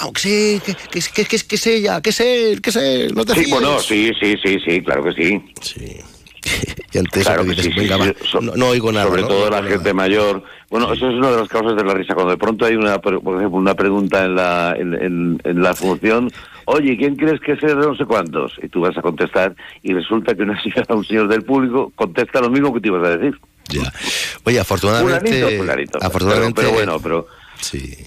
Aunque sí, que, que, que, que, es ella, que es él, que es él, no te Sí, bueno, sí, sí, sí, sí, claro que sí. [laughs] Y ante eso Claro que dices, sí, venga, sí, sí, so- no, no oigo nada. Sobre ¿no? todo No la gente mayor. Bueno, eso es una de las causas de la risa. Cuando de pronto hay una, por ejemplo, una pregunta en la, en, en- en la función, oye, ¿quién crees que es de no sé cuántos? Y tú vas a contestar y resulta que una [laughs] señora, un señor del público contesta lo mismo que te ibas a decir. Ya. Oye, afortunadamente... Fulanito, fulanito. afortunadamente Pero, pero bueno, pero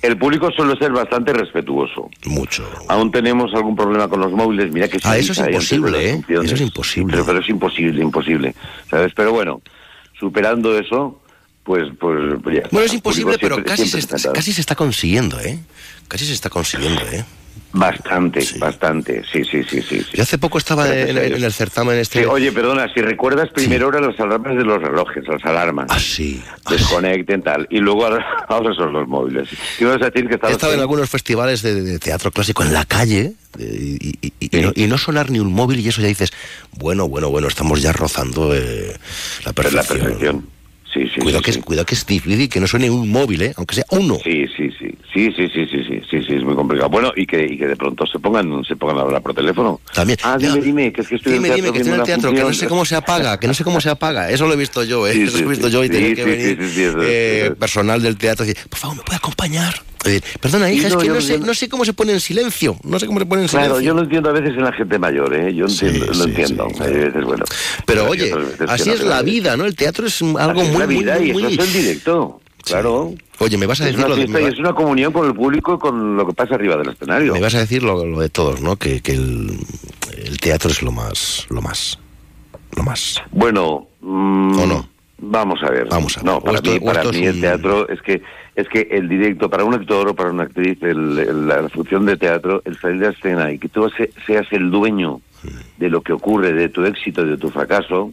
el público suele ser bastante respetuoso. Mucho. Aún tenemos algun problema con los móviles. Mira que Ah, eso es imposible, ¿eh? Eso es imposible. Pero, pero es imposible, imposible. ¿Sabes? Pero bueno, superando eso, pues... pues ya. Bueno, es imposible, pero casi se, está, casi se está consiguiendo, ¿eh? Casi se está consiguiendo, ¿eh? Bastante, bastante. Sí, sí, sí, sí. sí. Yo hace poco estaba en, el certamen este... Sí, oye, perdona, si recuerdas, primero eran las alarmas de los relojes, las alarmas. Ah, sí. Desconecten, tal. Y luego ahora, [laughs] son los móviles. ¿Qué ibas a decir que He estado en algunos festivales de, de teatro clásico en la calle y, y- y- y no, y no sonar ni un móvil y eso ya dices, bueno, bueno, bueno, estamos ya rozando eh, la perfección. perfección. Sí, sí, cuidado, sí, que sí. Es, cuidado que es difícil que no suene un móvil, ¿eh? aunque sea uno. Sí, sí, sí, sí, sí, sí, sí, sí, sí, es muy complicado. Bueno, y que, y que de pronto se pongan, se pongan a hablar por teléfono. También. Ah, dime, dime, que es que estoy Dime, en el dime, teatro que estoy en el teatro, que no sé cómo se apaga, que no sé cómo se apaga. Eso lo he visto yo, ¿eh? Sí, Eso sí, lo he visto sí. yo y tenía que venir eso eh, eso personal del teatro y decir, por favor, ¿me puede acompañar? Eh, perdona, hija, no, es que yo no sé, no sé cómo se pone en silencio. No sé cómo se pone en Claro, silencio. yo lo entiendo a veces en la gente mayor, ¿eh? Yo entiendo, lo entiendo. Hay veces, bueno. Pero oye, así es la vida, ¿no? El teatro es algo muy, la muy, vida muy, y eso es el directo, claro. Oye, me vas a Es decir una lo de, es una comunión con el público y con lo que pasa arriba del escenario. me vas a decir lo, lo de todos, ¿no? Que, que el, el teatro es lo más, lo más, lo más. Bueno, mm, ¿O no? Vamos a ver. Vamos a ver. No, para esto- mí, para el teatro es que es que el directo para un actor o para una actriz, el- el- la, la función de teatro, el salir de escena y que tú se- seas el dueño de lo que ocurre, de tu éxito y de tu fracaso,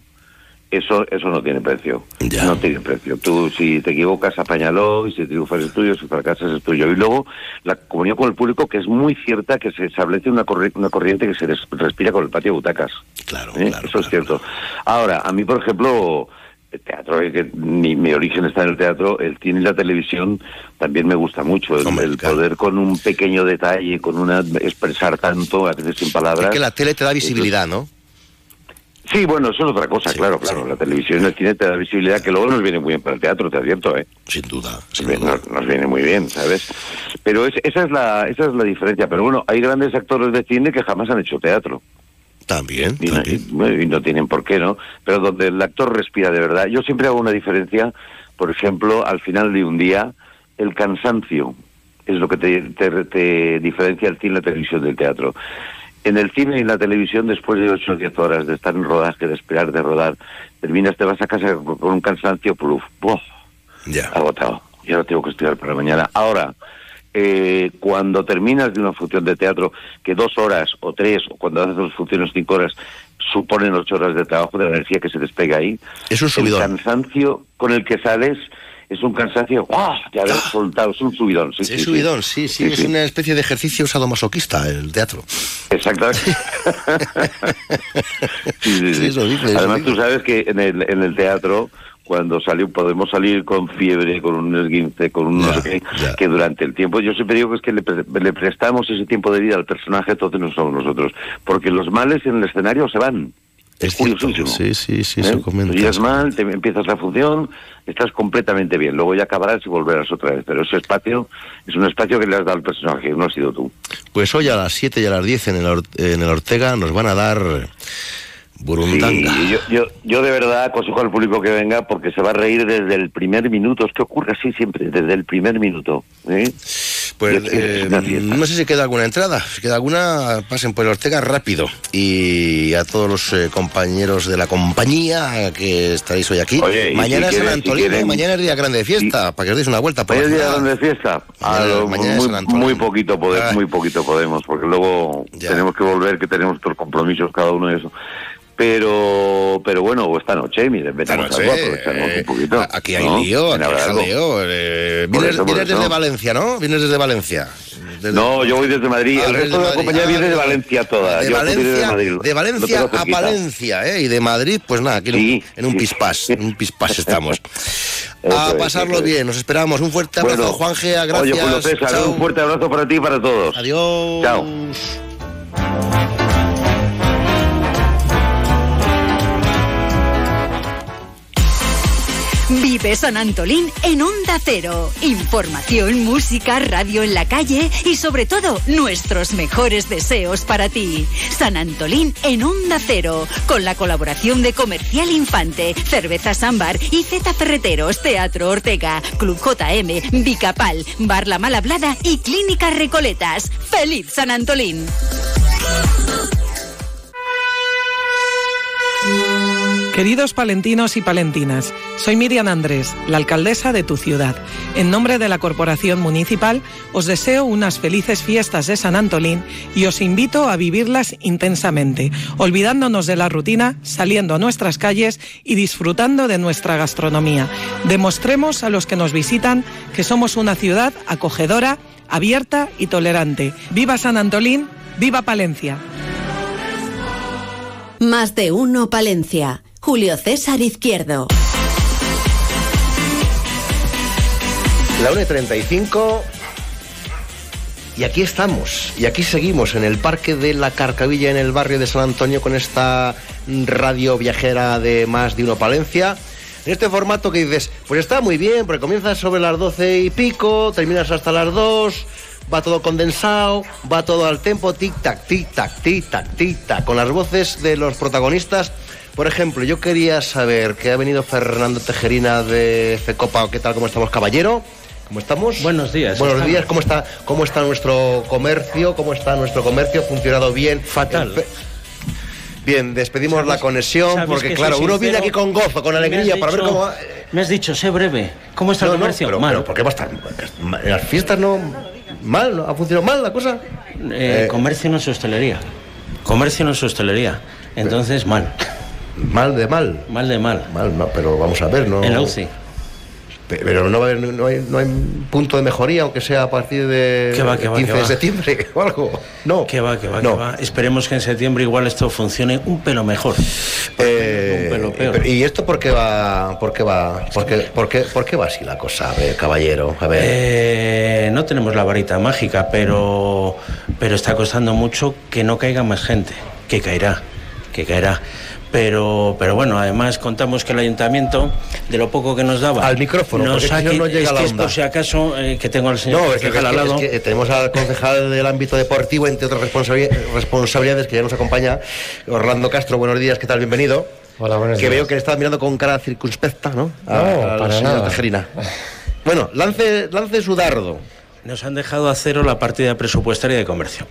eso eso no tiene precio. No tiene precio. Tú si te equivocas, apáñalo y si triunfas es tuyo, si fracasas es tuyo. Y luego la comunión con el público, que es muy cierta, que se establece una, corri- una corriente que se respira con el patio de butacas. Claro, Eso es cierto. Ahora, a mí, por ejemplo, el teatro, eh, que mi, mi origen está en el teatro, el cine y la televisión también me gusta mucho. El, el poder con un pequeño detalle, con una expresar tanto, a veces sin palabras. Es que la tele te da visibilidad, ¿no? Sí, bueno, eso es otra cosa, claro, claro. La televisión y el cine te da visibilidad que luego nos viene muy bien para el teatro, te advierto, ¿eh? Sin duda. Nos, nos viene muy bien, ¿sabes? Pero es- esa, es la, esa es la diferencia. Pero bueno, hay grandes actores de cine que jamás han hecho teatro. También, y, no- y- bueno, y no tienen por qué, ¿no? Pero donde el actor respira de verdad. Yo siempre hago una diferencia, por ejemplo, al final de un día, el cansancio es lo que te, te- te diferencia el cine y la televisión del teatro. En el cine y en la televisión, después de 8 o 10 horas de estar en rodaje, de esperar, de rodar, terminas, te vas a casa con un cansancio, pluf, ¡buah! agotado. Y ahora tengo que estudiar para mañana. Ahora, eh, cuando terminas de una función de teatro, que dos horas o tres, o cuando haces dos funciones cinco horas, suponen ocho horas de trabajo, de la energía que se despega ahí, Es un el cansancio con el que sales es un cansancio, ¡guau! Ya haber soltado, es un subidón. Sí, subidón, sí. sí, sí, es una especie de ejercicio sadomasoquista el teatro. Exactamente. [laughs] [laughs] Eso dice, Además, tú sabes que en el, en el teatro, cuando salió, podemos salir con fiebre, con un esguince, con un no sé qué, que durante el tiempo, yo siempre digo que es que le, pre- le prestamos ese tiempo de vida al personaje, entonces no somos nosotros. Porque los males en el escenario se van. Es curiosísimo. Sí, sí, sí, ¿Eh? se comenta. Tú llegas mal, te empiezas la función, estás completamente bien. Luego ya acabarás y volverás otra vez. Pero ese espacio es un espacio que le has dado al personaje, no has sido tú. Pues hoy a las 7 y a las 10 en el, en el Ortega nos van a dar Burundanga. Sí, yo, yo, yo de verdad aconsejo al público que venga porque se va a reír desde el primer minuto. Es que ocurre así siempre, desde el primer minuto. ¿eh? Pues Y es- es eh, no sé si queda alguna entrada. Si queda alguna, pasen por el Ortega rápido. Y a todos los eh, compañeros de la compañía que estaréis hoy aquí. Oye, y mañana si es San quieren- si Antolín, ¿eh? quieren- mañana es día grande de fiesta, para que os deis una vuelta. Por es día ciudad. de fiesta. A Mañana- lo- mañana es San muy, muy poquito podemos, Ah. muy poquito podemos, porque luego tenemos que volver, que tenemos otros compromisos cada uno de eso. Pero, pero bueno, esta noche, miren, vamos noche, a aprovechamos eh, un poquito. Aquí hay ¿no? lío, aquí hay algo. lío. eh, vienes eso, vienes desde Valencia, ¿no? Vienes desde Valencia. Desde- No, yo voy desde Madrid. Ah, el resto de la compañía Ah, viene de Valencia toda. De Yo Valencia, Madrid. de Lo Valencia a. Valencia, ¿eh? Y de Madrid, pues nada, aquí en un- en, un pispás, en un pispás [laughs] estamos. A pasarlo es. bien, nos esperamos. Un fuerte abrazo, Bueno, Juanje, gracias. Oye, Julio César, un fuerte abrazo para ti y para todos. Adiós. Chao. Vive San Antolín en Onda Cero. Información, música, radio en la calle y sobre todo nuestros mejores deseos para ti. San Antolín en Onda Cero. Con la colaboración de Comercial Infante, Cervezas Ámbar y Z Ferreteros, Teatro Ortega, Club JM, Bicapal, Bar La Malhablada y Clínica Recoletas. ¡Feliz San Antolín! Queridos palentinos y palentinas, soy Miriam Andrés, la alcaldesa de tu ciudad. En nombre de la Corporación Municipal, os deseo unas felices fiestas de San Antolín y os invito a vivirlas intensamente, olvidándonos de la rutina, saliendo a nuestras calles y disfrutando de nuestra gastronomía. Demostremos a los que nos visitan que somos una ciudad acogedora, abierta y tolerante. ¡Viva San Antolín! ¡Viva Palencia! Más de uno Palencia. Julio César Izquierdo. La 1 y 35. Y aquí estamos, y aquí seguimos en el Parque de la Carcavilla, en el barrio de San Antonio, con esta radio viajera de más de uno Palencia. En este formato que dices, pues está muy bien, porque comienzas sobre las 12 y pico, terminas hasta las 2, va todo condensado, va todo al tempo, tic-tac, tic-tac, tic-tac, tic-tac, con las voces de los protagonistas. Por ejemplo, yo quería saber que ha venido Fernando Tejerina de FECOPA, ¿qué tal? ¿Cómo estamos, caballero? ¿Cómo estamos? Buenos días. Buenos estamos. días, ¿cómo está, ¿cómo está nuestro comercio? ¿Cómo está nuestro comercio? ¿Ha funcionado bien? Fatal. Empe- Bien, despedimos la conexión ¿Sabes porque, que claro, uno viene aquí con gozo, con alegría, para ver cómo... Me has dicho, sé breve. ¿Cómo está No, el no, comercio? pero, Mal. pero ¿por qué va a estar? En las fiestas no... Mal, ¿no? ¿Ha funcionado mal la cosa? Eh, Eh, comercio no es hostelería. Comercio no es hostelería. Entonces, mal. Mal de mal. Mal de mal. Mal, no, pero vamos a ver, ¿no? En la UCI. Pero no, va a haber- no, hay, no hay punto de mejoría, aunque sea a partir de Que va, que va, 15 que de septiembre [laughs] o algo. No. Que va, que va, No. que va. Esperemos que en septiembre igual esto funcione un pelo mejor. Eh, un pelo peor. ¿Y esto por qué va, por qué va, por qué, por qué, por qué va así la cosa? A ver, caballero, a ver. Eh, no tenemos la varita mágica, pero, pero está costando mucho que no caiga más gente. Que caerá, que caerá. Pero, pero bueno, además contamos que el ayuntamiento, de lo poco que nos daba, Al micrófono, nos porque si no, saque- no llega es la que es onda. por si acaso eh, que tengo al señor No, es que, concejal es que- al lado. es que tenemos al concejal del ámbito deportivo, entre otras responsabili- responsabilidades, que ya nos acompaña, Orlando Castro. Buenos días, ¿qué tal? Bienvenido. Hola, buenos Que días. veo que le estás mirando con cara circunspecta, ¿no? No, A- para al señor nada. Tejerina. Bueno, lance, lance su dardo. Nos han dejado a cero la partida presupuestaria de comercio.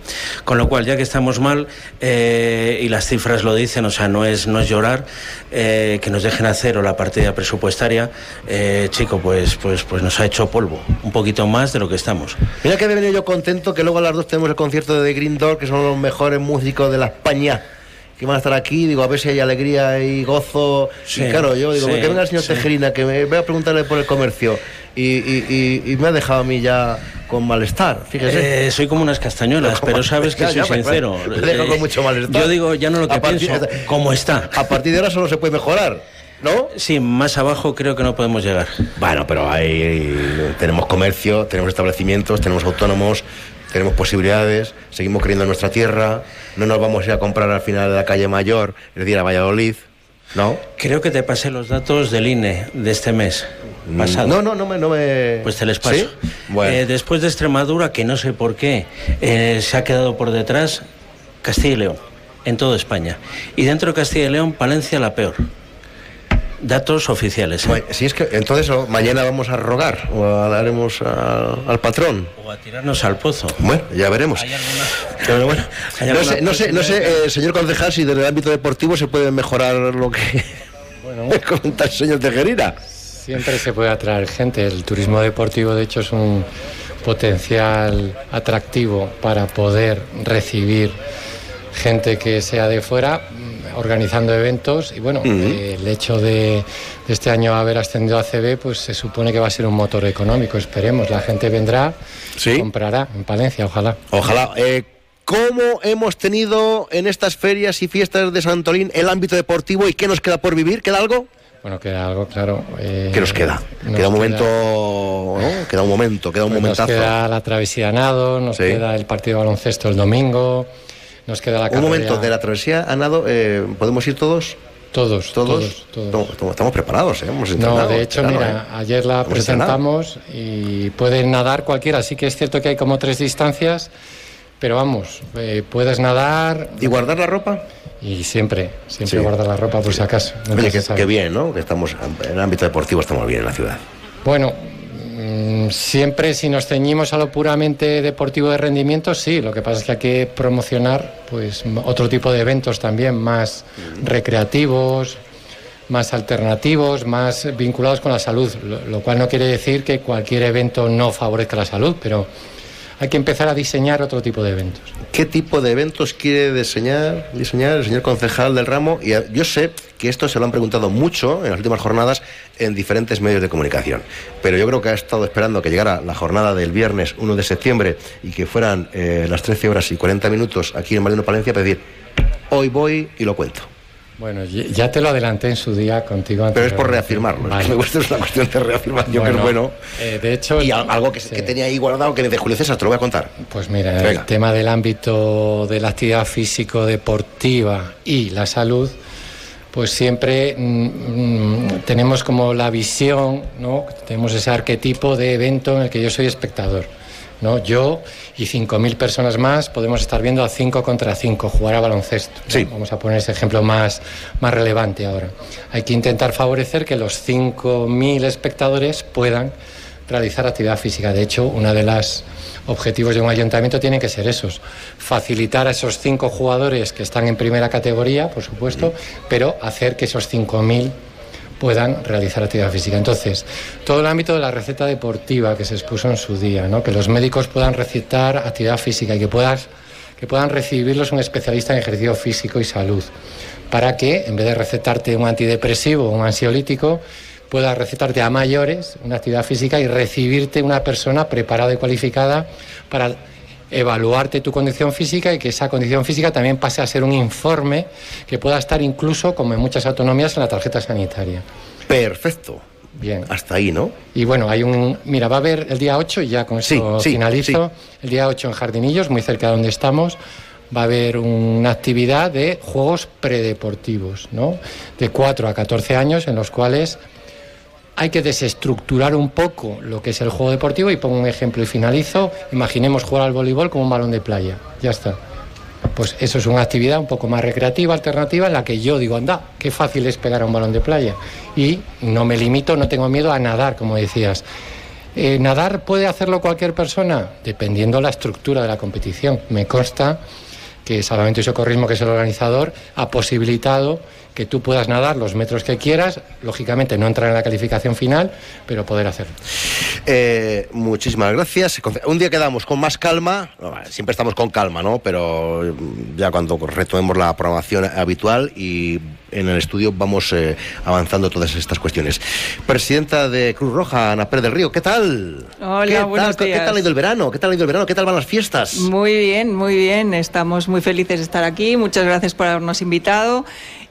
Con lo cual, ya que estamos mal, eh, y las cifras lo dicen, o sea, no es, no es llorar, eh, que nos dejen a cero la partida presupuestaria, eh, chico, pues, pues, pues nos ha hecho polvo, un poquito más de lo que estamos. Mira que he venido yo contento que luego a las dos tenemos el concierto de The Green Door, que son los mejores músicos de la España. Que van a estar aquí, digo, a ver si hay alegría y gozo. Sí, y claro, yo digo, sí, que venga el señor sí. Tejerina, que me voy a preguntarle por el comercio. Y, y- y- y me ha dejado a mí ya con malestar, fíjese. Eh, soy como unas castañuelas, pero [laughs] sabes que Ya, soy ya, me- sincero. me deja Eh, con mucho malestar. Yo digo ya no lo que A partir- pienso, cómo está. A partir de ahora solo se puede mejorar, ¿no? Sí, más abajo creo que no podemos llegar. Bueno, pero hay, tenemos comercio, tenemos establecimientos, tenemos autónomos, tenemos posibilidades, seguimos creyendo en nuestra tierra, no nos vamos a ir a comprar al final de la calle Mayor, es decir, a Valladolid, ¿no? Creo que te pasé los datos del INE de este mes pasado. No, no, no me... No me... Pues te les paso. ¿Sí? Bueno. Eh, después de Extremadura, que no sé por qué, eh, se ha quedado por detrás Castilla y León, en toda España. Y dentro de Castilla y León, Palencia la peor. Datos oficiales. ¿eh? Bueno, Si es que entonces mañana vamos a rogar o haremos a- al patrón. O a tirarnos al pozo. Bueno, ya veremos. Pero bueno, [laughs] hay no sé, no sé, no sé eh, señor concejal, si desde el ámbito deportivo se puede mejorar lo que me [laughs] comenta el señor Tejerina. Siempre se puede atraer gente. El turismo deportivo, de hecho, es un potencial atractivo para poder recibir gente que sea de fuera, organizando eventos. Y bueno, eh, el hecho de, de este año haber ascendido a CB, pues se supone que va a ser un motor económico. Esperemos, la gente vendrá y comprará en Palencia, ojalá. Ojalá. Eh, ¿Cómo hemos tenido en estas ferias y fiestas de Santolín el ámbito deportivo y qué nos queda por vivir? ¿Queda algo? Bueno, queda algo, claro. eh, ¿Qué nos queda? nos queda un queda- momento, ¿no? Queda un momento, queda un Pues momentazo. Nos queda la travesía a nado, nos Sí. queda el partido de baloncesto el domingo, nos queda la Un carrera. momento de la travesía a nado, eh, ¿podemos ir todos? Todos, todos, todos, Estamos, estamos preparados, ¿eh? Hemos No, entrenado, de hecho, mira, ¿eh? ayer la presentamos y puede nadar cualquiera. Sí que es cierto que hay como tres distancias, pero vamos, eh, puedes nadar. ¿Y guardar la ropa? Y siempre, siempre Sí. guardar la ropa por si acaso. Oye, qué, bien, ¿no? Que estamos en el ámbito deportivo estamos bien en la ciudad. Bueno, siempre si nos ceñimos a lo puramente deportivo de rendimiento, sí. Lo que pasa es que hay que promocionar pues otro tipo de eventos también, más recreativos, más alternativos, más vinculados con la salud. Lo, lo cual no quiere decir que cualquier evento no favorezca la salud, pero hay que empezar a diseñar otro tipo de eventos. ¿Qué tipo de eventos quiere diseñar, diseñar el señor concejal del ramo? Y eh, yo sé que esto se lo han preguntado mucho en las últimas jornadas en diferentes medios de comunicación. Pero yo creo que ha estado esperando que llegara la jornada del viernes 1 de septiembre y que fueran eh, las 13 horas y 40 minutos aquí en Mariano Palencia para decir, hoy voy y lo cuento. Bueno, ya te lo adelanté en su día contigo. Pero es por reafirmarlo. Vale. Es que me gusta, es una cuestión de reafirmación que es bueno. eh, de hecho, y al- algo que, que tenía ahí guardado que de Julio César, te lo voy a contar. Pues mira, Venga. el tema del ámbito de la actividad físico-deportiva y la salud, pues siempre mm, mm, tenemos como la visión, ¿no? Tenemos ese arquetipo de evento en el que yo soy espectador. ¿No? Yo y 5.000 personas más podemos estar viendo a 5 contra 5 jugar a baloncesto. ¿no? Vamos a poner ese ejemplo más, más relevante ahora. Hay que intentar favorecer que los 5.000 espectadores puedan realizar actividad física. De hecho, uno de los objetivos de un ayuntamiento tienen que ser esos. Facilitar a esos cinco jugadores que están en primera categoría, por supuesto, pero hacer que esos 5.000 puedan realizar actividad física. Entonces, todo el ámbito de la receta deportiva que se expuso en su día, ¿no? que los médicos puedan recetar actividad física y que, puedas, que puedan recibirlos un especialista en ejercicio físico y salud, para que en vez de recetarte un antidepresivo o un ansiolítico, pueda recetarte a mayores una actividad física y recibirte una persona preparada y cualificada para evaluarte tu condición física y que esa condición física también pase a ser un informe que pueda estar incluso, como en muchas autonomías, en la tarjeta sanitaria. Perfecto. Bien. Hasta ahí, ¿no? Y bueno, hay un. Mira, va a haber el día 8, y ya con eso Sí, sí, finalizo. El día 8 en Jardinillos, muy cerca de donde estamos, va a haber una actividad de juegos predeportivos, ¿no? De 4 a 14 años, en los cuales hay que desestructurar un poco lo que es el juego deportivo y pongo un ejemplo y finalizo. Imaginemos jugar al voleibol como un balón de playa. Ya está. Pues eso es una actividad un poco más recreativa, alternativa, en la que yo digo, anda, qué fácil es pegar a un balón de playa. Y no me limito, no tengo miedo a nadar, como decías. Eh, ¿Nadar puede hacerlo cualquier persona? Dependiendo la estructura de la competición. Me consta que Salvamento y Socorrismo, que es el organizador, ha posibilitado que tú puedas nadar los metros que quieras, lógicamente no entrar en la calificación final, pero poder hacerlo. Eh, muchísimas gracias. Un día quedamos con más calma, siempre estamos con calma, ¿no? Pero mm, ya cuando retomemos la programación habitual y en el estudio vamos eh, avanzando todas estas cuestiones. Presidenta de Cruz Roja, Ana Pérez del Río, ¿qué tal? Hola, ¿Qué buenos tal? ¿Qué días. tal ha ido el verano? ¿Qué tal ha ido el verano? ¿Qué tal van las fiestas? Muy bien, muy bien. Estamos muy felices de estar aquí. Muchas gracias por habernos invitado.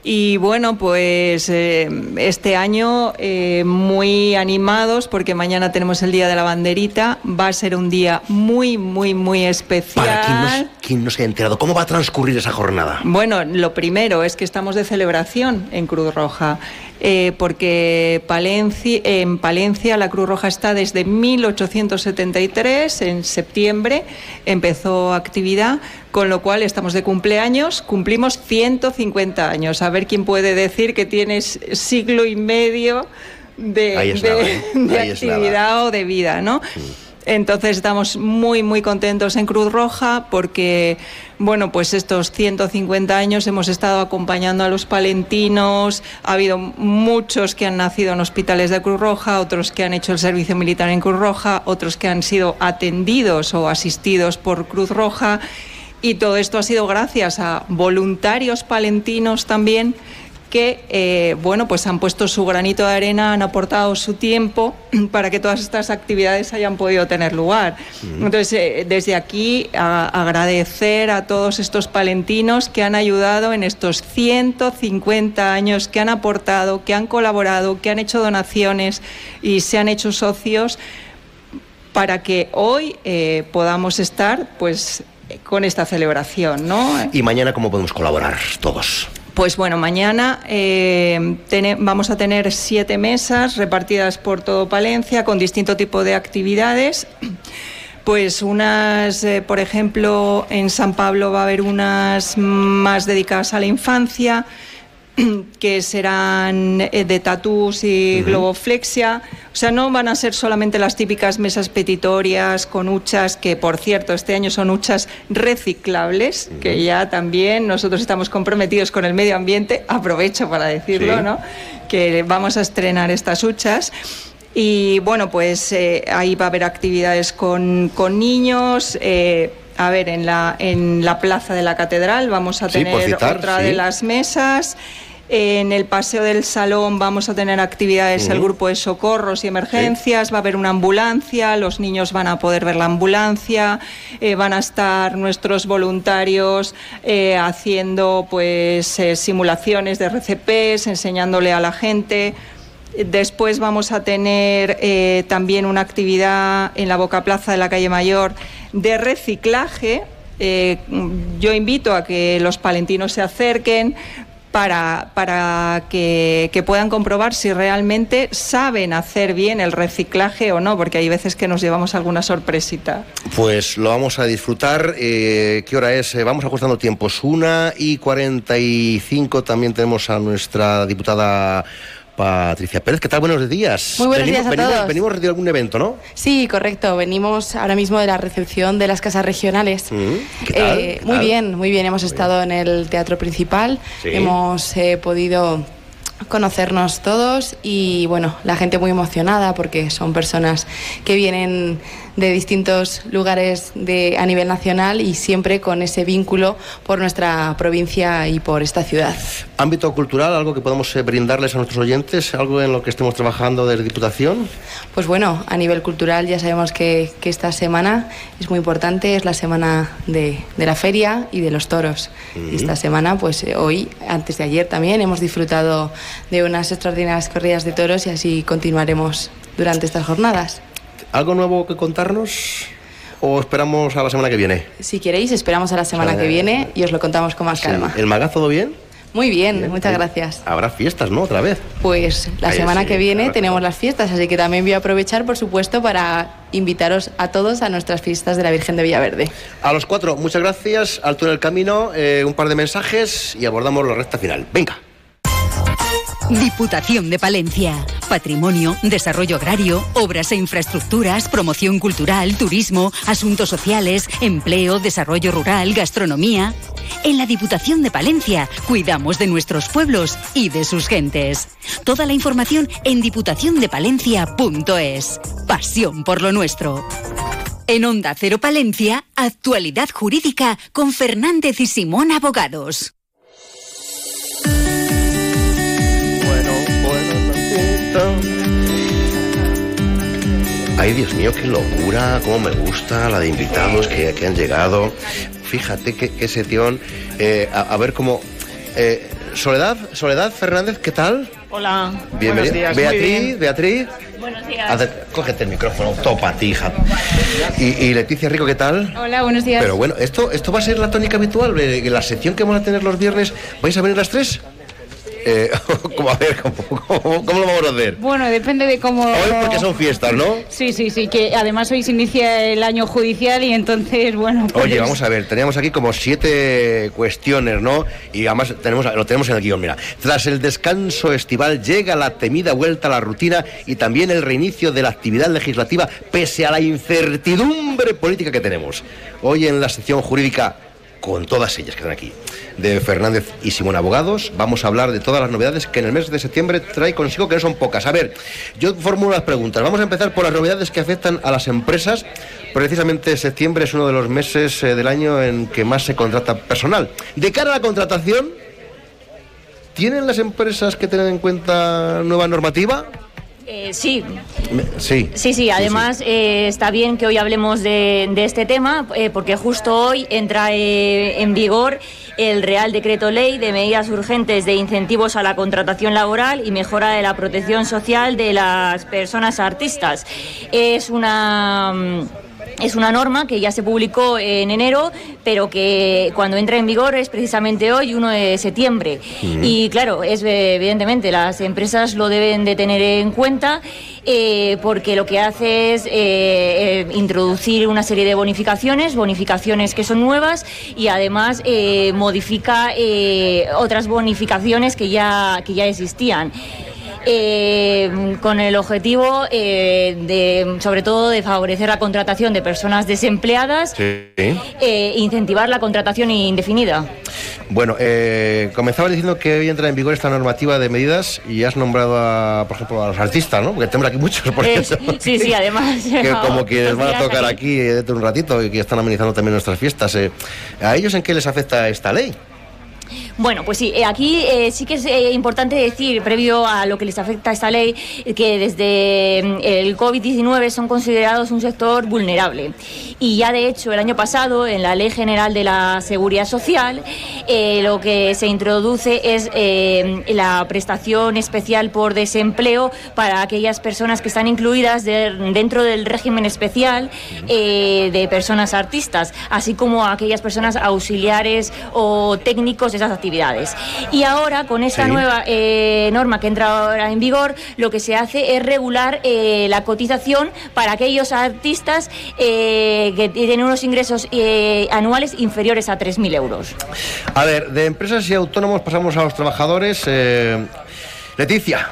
Y bueno, pues eh, este año eh, muy animados porque mañana tenemos el Día de la Banderita. Va a ser un día muy, muy, muy especial. Para quien no, quien no se haya enterado, ¿cómo va a transcurrir esa jornada? Bueno, lo primero es que estamos de celebración en Cruz Roja, eh, porque Palencia, en Palencia la Cruz Roja está desde 1873, en septiembre empezó actividad, con lo cual estamos de cumpleaños, cumplimos 150 años. A ver quién puede decir que tienes siglo y medio de, nada, de- ¿eh? de nada. actividad o de vida, ¿no? Entonces estamos muy, muy contentos en Cruz Roja porque, bueno, pues estos 150 años hemos estado acompañando a los palentinos, ha habido muchos que han nacido en hospitales de Cruz Roja, otros que han hecho el servicio militar en Cruz Roja, otros que han sido atendidos o asistidos por Cruz Roja y todo esto ha sido gracias a voluntarios palentinos también que eh, bueno pues han puesto su granito de arena, han aportado su tiempo [clears throat] para que todas estas actividades hayan podido tener lugar. Entonces eh, desde aquí a- agradecer a todos estos palentinos que han ayudado en estos 150 años, que han aportado, que han colaborado, que han hecho donaciones y se han hecho socios para que hoy eh, podamos estar pues con esta celebración, ¿no? Y mañana, ¿cómo podemos colaborar todos? Pues bueno, mañana eh, vamos a tener siete mesas repartidas por todo Palencia con distinto tipo de actividades. Pues unas, eh, por ejemplo, en San Pablo va a haber unas más dedicadas a la infancia, [clears throat] que serán eh, de tatús y globoflexia. O sea, no van a ser solamente las típicas mesas petitorias con huchas, que por cierto este año son huchas reciclables, que ya también nosotros estamos comprometidos con el medio ambiente, aprovecho para decirlo, Sí. ¿no? Que vamos a estrenar estas huchas. Y bueno, pues eh, ahí va a haber actividades con, con niños. eh, a ver, en la, en la plaza de la catedral vamos a Sí, tener citar, otra sí. de las mesas. En el paseo del salón vamos a tener actividades, el Ujú. grupo de socorros y emergencias, va a haber una ambulancia, los niños van a poder ver la ambulancia, eh, van a estar nuestros voluntarios eh, haciendo pues eh, simulaciones de RCPs, enseñándole a la gente. Después vamos a tener eh, también una actividad en la Boca Plaza de la calle Mayor de reciclaje. Eh, yo invito a que los palentinos se acerquen para, para que, puedan comprobar si realmente saben hacer bien el reciclaje o no, porque hay veces que nos llevamos alguna sorpresita. Pues lo vamos a disfrutar. Eh, ¿Qué hora es? Vamos ajustando tiempos. Una y 45 también tenemos a nuestra diputada Patricia Pérez. ¿Qué tal? Buenos días. Muy buenos venimos, días a venimos, todos. venimos de algún evento, ¿no? Sí, correcto. Venimos ahora mismo de la recepción de las casas regionales. Mm, ¿Qué tal? Eh, ¿Qué muy tal? bien, muy bien. Hemos estado en el teatro principal. Sí. Hemos eh, podido conocernos todos y bueno, la gente muy emocionada porque son personas que vienen de distintos lugares de, a nivel nacional y siempre con ese vínculo por nuestra provincia y por esta ciudad. Ámbito cultural, algo que podamos eh, brindarles a nuestros oyentes, algo en lo que estemos trabajando desde Diputación. Pues bueno, a nivel cultural ya sabemos que, que esta semana es muy importante, es la semana de, de la feria y de los toros. Esta semana, pues eh, hoy, antes de ayer también, hemos disfrutado de unas extraordinarias corridas de toros y así continuaremos durante estas jornadas. ¿Algo nuevo que contarnos? ¿O esperamos a la semana que viene? Si queréis, esperamos a la semana Ah, que viene y os lo contamos con más calma. ¿El magazo todo bien? Muy bien, muchas bien. gracias. Habrá fiestas, ¿no? Otra vez. Pues la semana sí, que viene claro. tenemos las fiestas, así que también voy a aprovechar, por supuesto, para invitaros a todos a nuestras fiestas de la Virgen de Villaverde. A los cuatro, muchas gracias. Alto en el camino, eh, un par de mensajes y abordamos la recta final. Venga. Diputación de Palencia. Patrimonio, desarrollo agrario, obras e infraestructuras, promoción cultural, turismo, asuntos sociales, empleo, desarrollo rural, gastronomía. En la Diputación de Palencia cuidamos de nuestros pueblos y de sus gentes. Toda la información en diputaciondepalencia.es. Pasión por lo nuestro. En Onda Cero Palencia, actualidad jurídica con Fernández y Simón Abogados. Ay, Dios mío, qué locura, cómo me gusta la de invitados que, que han llegado. Fíjate qué, qué sesión. Eh, a, a ver cómo... eh, Soledad, Soledad Fernández, ¿qué tal? Hola. Bienvenida. Buenos días. muy Beatriz, bien. Beatriz. Buenos días. Cógete el micrófono, topa ti, hija. Y, y Leticia Rico, ¿qué tal? Hola, buenos días. Pero bueno, ¿esto, esto va a ser la tónica habitual. Eh, En la sección que vamos a tener los viernes, ¿vais a venir las tres? Eh, [laughs] ¿cómo, a ver, ¿cómo, cómo- cómo lo vamos a hacer? Bueno, depende de cómo... Hoy porque son fiestas, ¿no? Sí, sí, sí, que además hoy se inicia el año judicial y entonces, bueno... pues- Oye, vamos a ver, teníamos aquí como siete cuestiones, ¿no? Y además tenemos, lo tenemos en el guion, mira. Tras el descanso estival llega la temida vuelta a la rutina y también el reinicio de la actividad legislativa pese a la incertidumbre política que tenemos. Hoy en la sección jurídica, con todas ellas que están aquí, de Fernández y Simón Abogados, vamos a hablar de todas las novedades que en el mes de septiembre trae consigo, que no son pocas. A ver, yo formulo las preguntas. Vamos a empezar por las novedades que afectan a las empresas. Precisamente septiembre es uno de los meses eh, del año en que más se contrata personal. De cara a la contratación, ¿tienen las empresas que tener en cuenta nueva normativa? Eh, sí, Sí. sí, sí. Además, eh, está bien que hoy hablemos de, de este tema, eh, porque justo hoy entra en vigor el Real Decreto Ley de medidas urgentes de incentivos a la contratación laboral y mejora de la protección social de las personas artistas. Es una. Es una norma que ya se publicó en enero, pero que cuando entra en vigor es precisamente hoy, 1 de septiembre. Y claro, es eh, evidentemente las empresas lo deben de tener en cuenta eh, porque lo que hace es eh, introducir una serie de bonificaciones, bonificaciones que son nuevas y además eh, modifica otras bonificaciones que ya, que ya existían. Eh, con el objetivo eh, de, sobre todo, de favorecer la contratación de personas desempleadas Sí. e incentivar la contratación indefinida. Bueno, eh, comenzaba diciendo que hoy entra en vigor esta normativa de medidas y has nombrado, a, por ejemplo, a los artistas, ¿no? Porque tenemos aquí muchos, por Eh, ejemplo, sí, sí, además. [laughs] que como quienes van a [laughs] tocar aquí eh, dentro de un ratito y que están amenizando también nuestras fiestas. eh, ¿A ellos en qué les afecta esta ley? Bueno, pues sí, eh, aquí eh, sí que es eh, importante decir, previo a lo que les afecta esta ley, que desde mm, el COVID-19 son considerados un sector vulnerable. Y ya de hecho, el año pasado, en la Ley General de la Seguridad Social, eh, lo que se introduce es eh, la prestación especial por desempleo para aquellas personas que están incluidas de- dentro del régimen especial de personas artistas, así como aquellas personas auxiliares o técnicos de esas actividades. Y ahora, con esta Sí. nueva eh, norma que entra ahora en vigor, lo que se hace es regular eh, la cotización para aquellos artistas eh, que tienen unos ingresos anuales inferiores a 3.000 euros. A ver, de empresas y autónomos pasamos a los trabajadores. Leticia,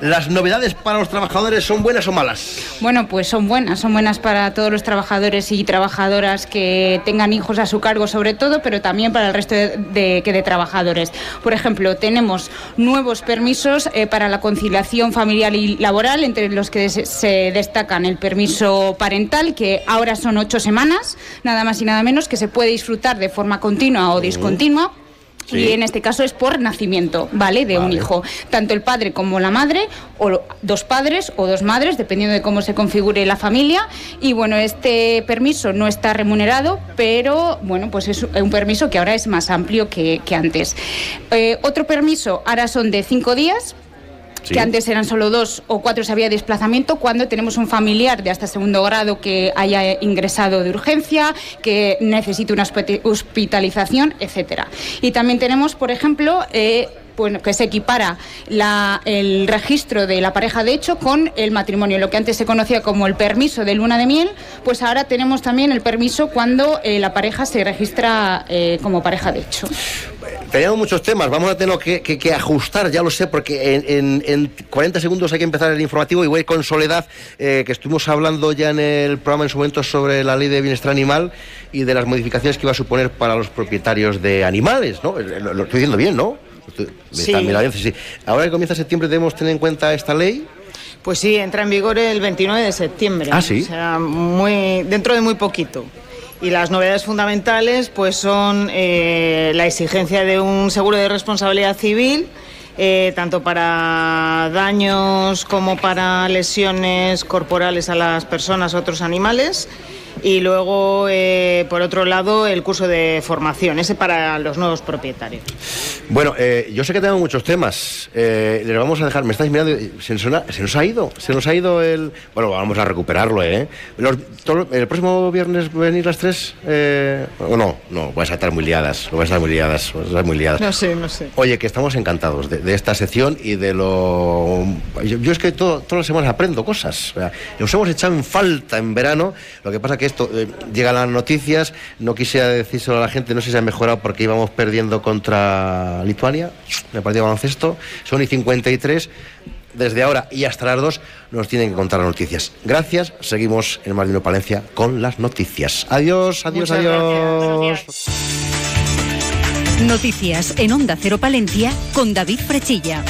¿las novedades para los trabajadores son buenas o malas? Bueno, pues son buenas, son buenas para todos los trabajadores y trabajadoras que tengan hijos a su cargo, sobre todo, pero también para el resto de, de- que de trabajadores. Por ejemplo, tenemos nuevos permisos eh, para la conciliación familiar y laboral, entre los que se, se destacan el permiso parental, que ahora son ocho semanas, nada más y nada menos, que se puede disfrutar de forma continua o discontinua. Sí. Y en este caso es por nacimiento, ¿vale? De un hijo. Tanto el padre como la madre, o dos padres o dos madres, dependiendo de cómo se configure la familia. Y bueno, este permiso no está remunerado, pero bueno, pues es un permiso que ahora es más amplio que, que antes. Eh, otro permiso ahora son de cinco días. Que antes eran solo dos o cuatro si había desplazamiento, cuando tenemos un familiar de hasta segundo grado que haya ingresado de urgencia, que necesite una hospi- hospitalización, etcétera. Y también tenemos, por ejemplo, eh, bueno, que se equipara la- el registro de la pareja de hecho con el matrimonio. Lo que antes se conocía como el permiso de luna de miel, pues ahora tenemos también el permiso cuando eh, la pareja se registra eh, como pareja de hecho. Teníamos muchos temas, vamos a tener que, ajustar, ya lo sé, porque en, en- en 40 segundos hay que empezar el informativo y voy con Soledad, eh, que estuvimos hablando ya en el programa en su momento sobre la ley de bienestar animal y de las modificaciones que iba a suponer para los propietarios de animales, ¿no? Lo estoy diciendo bien, ¿no? Sí. Ahora que comienza septiembre debemos tener en cuenta esta ley. Pues sí, entra en vigor el 29 de septiembre. Ah, ¿sí? O sea, muy, dentro de muy poquito. Y las novedades fundamentales pues son eh, la exigencia de un seguro de responsabilidad civil, eh, tanto para daños como para lesiones corporales a las personas o otros animales. Y luego, eh, por otro lado, el curso de formación, ese para los nuevos propietarios. Bueno, eh, yo sé que tengo muchos temas. Eh, les vamos a dejar. Me estáis mirando. Se nos, ha- se nos ha ido. Se nos ha ido el. Bueno, vamos a recuperarlo, ¿eh? Los- todo- el próximo viernes venir las tres. Eh, ¿O no? No, vais a estar muy liadas. Vais a estar muy liadas. Vais a estar muy liadas. No sé, no sé. Oye, que estamos encantados de, de esta sección y de lo... Yo, yo es que todo- todas las semanas aprendo cosas. Nos hemos echado en falta en verano. Lo que pasa que esto eh, llega a las noticias. No quisiera decírselo a la gente, no sé si ha mejorado porque íbamos perdiendo contra Lituania. Me partido de baloncesto. Son y 53. Desde ahora y hasta las 2 nos tienen que contar las noticias. Gracias. Seguimos en Mardino Palencia con las noticias. Adiós, adiós, Muchas adiós. Noticias en Onda Cero Palencia con David Frechilla.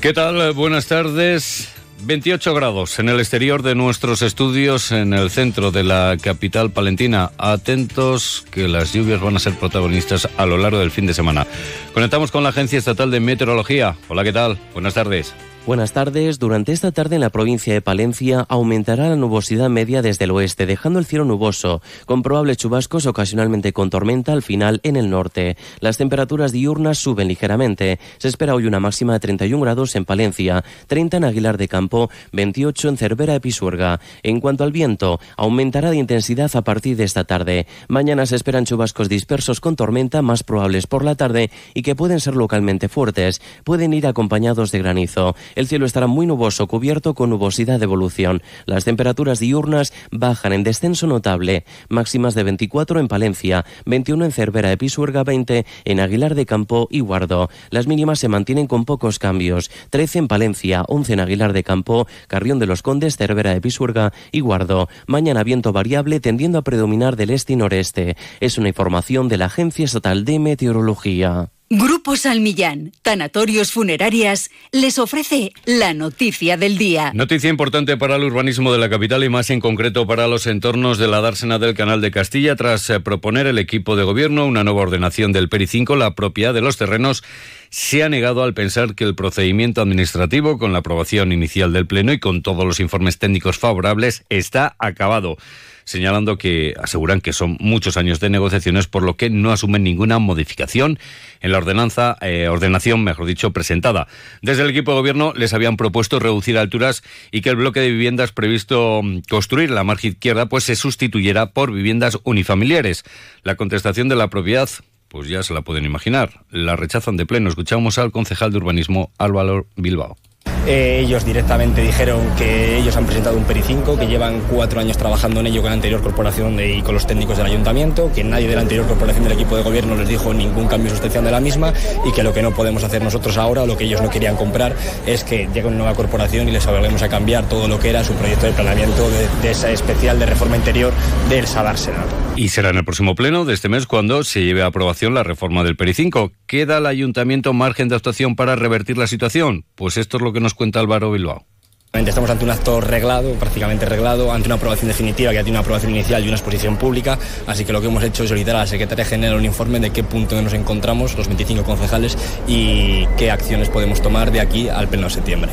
¿Qué tal? Buenas tardes. 28 grados en el exterior de nuestros estudios en el centro de la capital palentina. Atentos que las lluvias van a ser protagonistas a lo largo del fin de semana. Conectamos con la Agencia Estatal de Meteorología. Hola, ¿qué tal? Buenas tardes. Buenas tardes. Durante esta tarde en la provincia de Palencia aumentará la nubosidad media desde el oeste, dejando el cielo nuboso, con probables chubascos ocasionalmente con tormenta al final en el norte. Las temperaturas diurnas suben ligeramente. Se espera hoy una máxima de 31 grados en Palencia, 30 en Aguilar de Campo, 28 en Cervera de Pisuerga. En cuanto al viento, aumentará de intensidad a partir de esta tarde. Mañana se esperan chubascos dispersos con tormenta más probables por la tarde y que pueden ser localmente fuertes. Pueden ir acompañados de granizo. El cielo estará muy nuboso, cubierto con nubosidad de evolución. Las temperaturas diurnas bajan en descenso notable. Máximas de 24 en Palencia, 21 en Cervera de Pisuerga, 20 en Aguilar de Campo y Guardo. Las mínimas se mantienen con pocos cambios. 13 en Palencia, 11 en Aguilar de Campo, Carrión de los Condes, Cervera de Pisuerga y Guardo. Mañana viento variable tendiendo a predominar del este y noreste. Es una información de la Agencia Estatal de Meteorología. Grupo Salmillán, Tanatorios Funerarias, les ofrece la noticia del día. Noticia importante para el urbanismo de la capital y más en concreto para los entornos de la dársena del Canal de Castilla. Tras eh, proponer el equipo de gobierno una nueva ordenación del PERI 5, la propiedad de los terrenos se ha negado al pensar que el procedimiento administrativo, con la aprobación inicial del Pleno y con todos los informes técnicos favorables, está acabado señalando que aseguran que son muchos años de negociaciones, por lo que no asumen ninguna modificación en la ordenanza, eh, ordenación, mejor dicho, presentada. Desde el equipo de gobierno les habían propuesto reducir alturas y que el bloque de viviendas previsto mm, construir la margen izquierda pues se sustituyera por viviendas unifamiliares. La contestación de la propiedad pues ya se la pueden imaginar. La rechazan de pleno. Escuchamos al concejal de urbanismo Álvaro Bilbao. Eh, ellos directamente dijeron que ellos han presentado un PERI 5, que llevan cuatro años trabajando en ello con la anterior corporación y con los técnicos del ayuntamiento, que nadie de la anterior corporación del equipo de gobierno les dijo ningún cambio sustancial de la misma y que lo que no podemos hacer nosotros ahora, lo que ellos no querían comprar, es que llegue una nueva corporación y les obliguemos a cambiar todo lo que era su proyecto de planeamiento de, esa especial de reforma interior del Sadársena. Y será en el próximo pleno de este mes cuando se lleve a aprobación la reforma del PERI 5. ¿Queda el ayuntamiento margen de actuación para revertir la situación? Pues esto es lo que nos cuenta Álvaro Bilbao. Estamos ante un acto reglado, prácticamente reglado, ante una aprobación definitiva que ya tiene una aprobación inicial y una exposición pública, así que lo que hemos hecho es solicitar a la Secretaría General un informe de qué punto nos encontramos los 25 concejales y qué acciones podemos tomar de aquí al pleno de septiembre.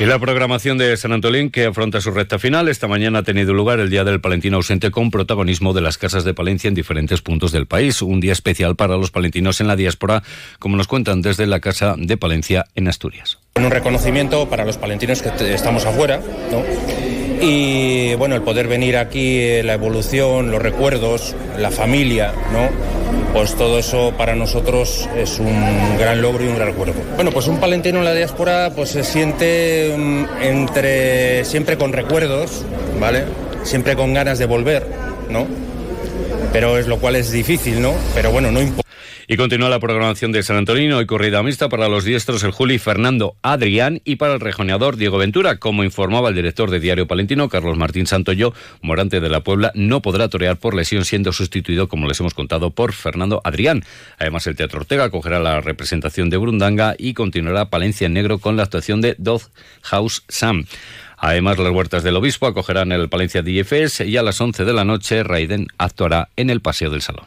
Y la programación de San Antolín, que afronta su recta final, esta mañana ha tenido lugar el Día del Palentino ausente con protagonismo de las casas de Palencia en diferentes puntos del país. Un día especial para los palentinos en la diáspora, como nos cuentan desde la Casa de Palencia en Asturias. Un reconocimiento para los palentinos que estamos afuera, ¿no? Y bueno, el poder venir aquí, eh, la evolución, los recuerdos, la familia, ¿no? Pues todo eso para nosotros es un gran logro y un gran recuerdo. Bueno, pues un palentino en la diáspora pues se siente mm, entre siempre con recuerdos, ¿vale? Siempre con ganas de volver, ¿no? Pero es lo cual es difícil, ¿no? Pero bueno, no importa. Y continúa la programación de San Antonino y corrida mixta para los diestros el Juli Fernando Adrián y para el rejoneador Diego Ventura. Como informaba el director de Diario Palentino, Carlos Martín Santoyo, Morante de la Puebla, no podrá torear por lesión siendo sustituido, como les hemos contado, por Fernando Adrián. Además, el Teatro Ortega acogerá la representación de Brundanga y continuará Palencia en negro con la actuación de Dog House Sam. Además, las huertas del obispo acogerán el Palencia DFS y a las 11 de la noche Raiden actuará en el Paseo del Salón.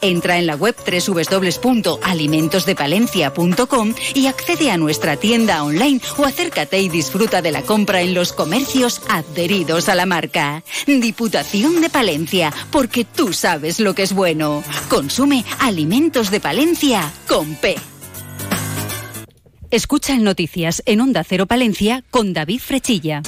Entra en la web www.alimentosdepalencia.com y accede a nuestra tienda online o acércate y disfruta de la compra en los comercios adheridos a la marca. Diputación de Palencia, porque tú sabes lo que es bueno. Consume Alimentos de Palencia con P. Escucha en Noticias en Onda Cero Palencia con David Frechilla.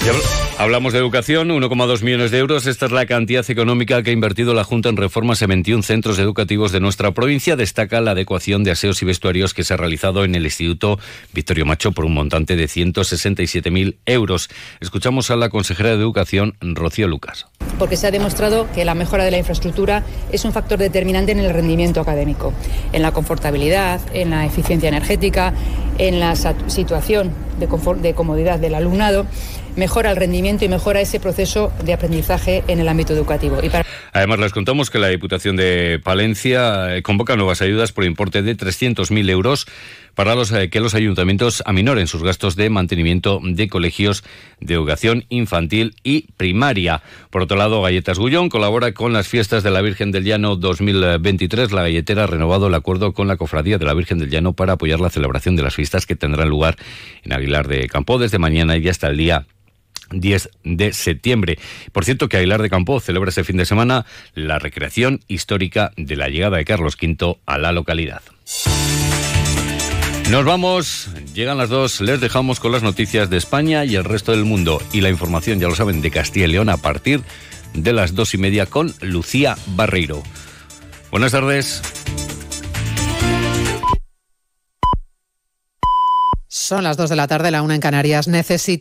Hablamos de educación, 1,2 millones de euros. Esta es la cantidad económica que ha invertido la Junta en reformas en 21 centros educativos de nuestra provincia. Destaca la adecuación de aseos y vestuarios que se ha realizado en el Instituto Victorio Macho por un montante de 167.000 euros. Escuchamos a la consejera de Educación, Rocío Lucas. Porque se ha demostrado que la mejora de la infraestructura es un factor determinante en el rendimiento académico, en la confortabilidad, en la eficiencia energética, en la situación de, de comodidad del alumnado mejora el rendimiento y mejora ese proceso de aprendizaje en el ámbito educativo. Y Además, les contamos que la Diputación de Palencia eh, convoca nuevas ayudas por importe de 300.000 euros para eh, que los ayuntamientos aminoren sus gastos de mantenimiento de colegios de educación infantil y primaria. Por otro lado, Galletas Gullón colabora con las fiestas de la Virgen del Llano 2023. La galletera ha renovado el acuerdo con la Cofradía de la Virgen del Llano para apoyar la celebración de las fiestas que tendrán lugar en Aguilar de Campo desde mañana y hasta el día 10 de septiembre. Por cierto, que Aguilar de Campo celebra ese fin de semana la recreación histórica de la llegada de Carlos V a la localidad. Nos vamos, llegan las dos, les dejamos con las noticias de España y el resto del mundo y la información, ya lo saben, de Castilla y León a partir de las dos y media con Lucía Barreiro. Buenas tardes. Son las dos de la tarde, la una en Canarias. Necesito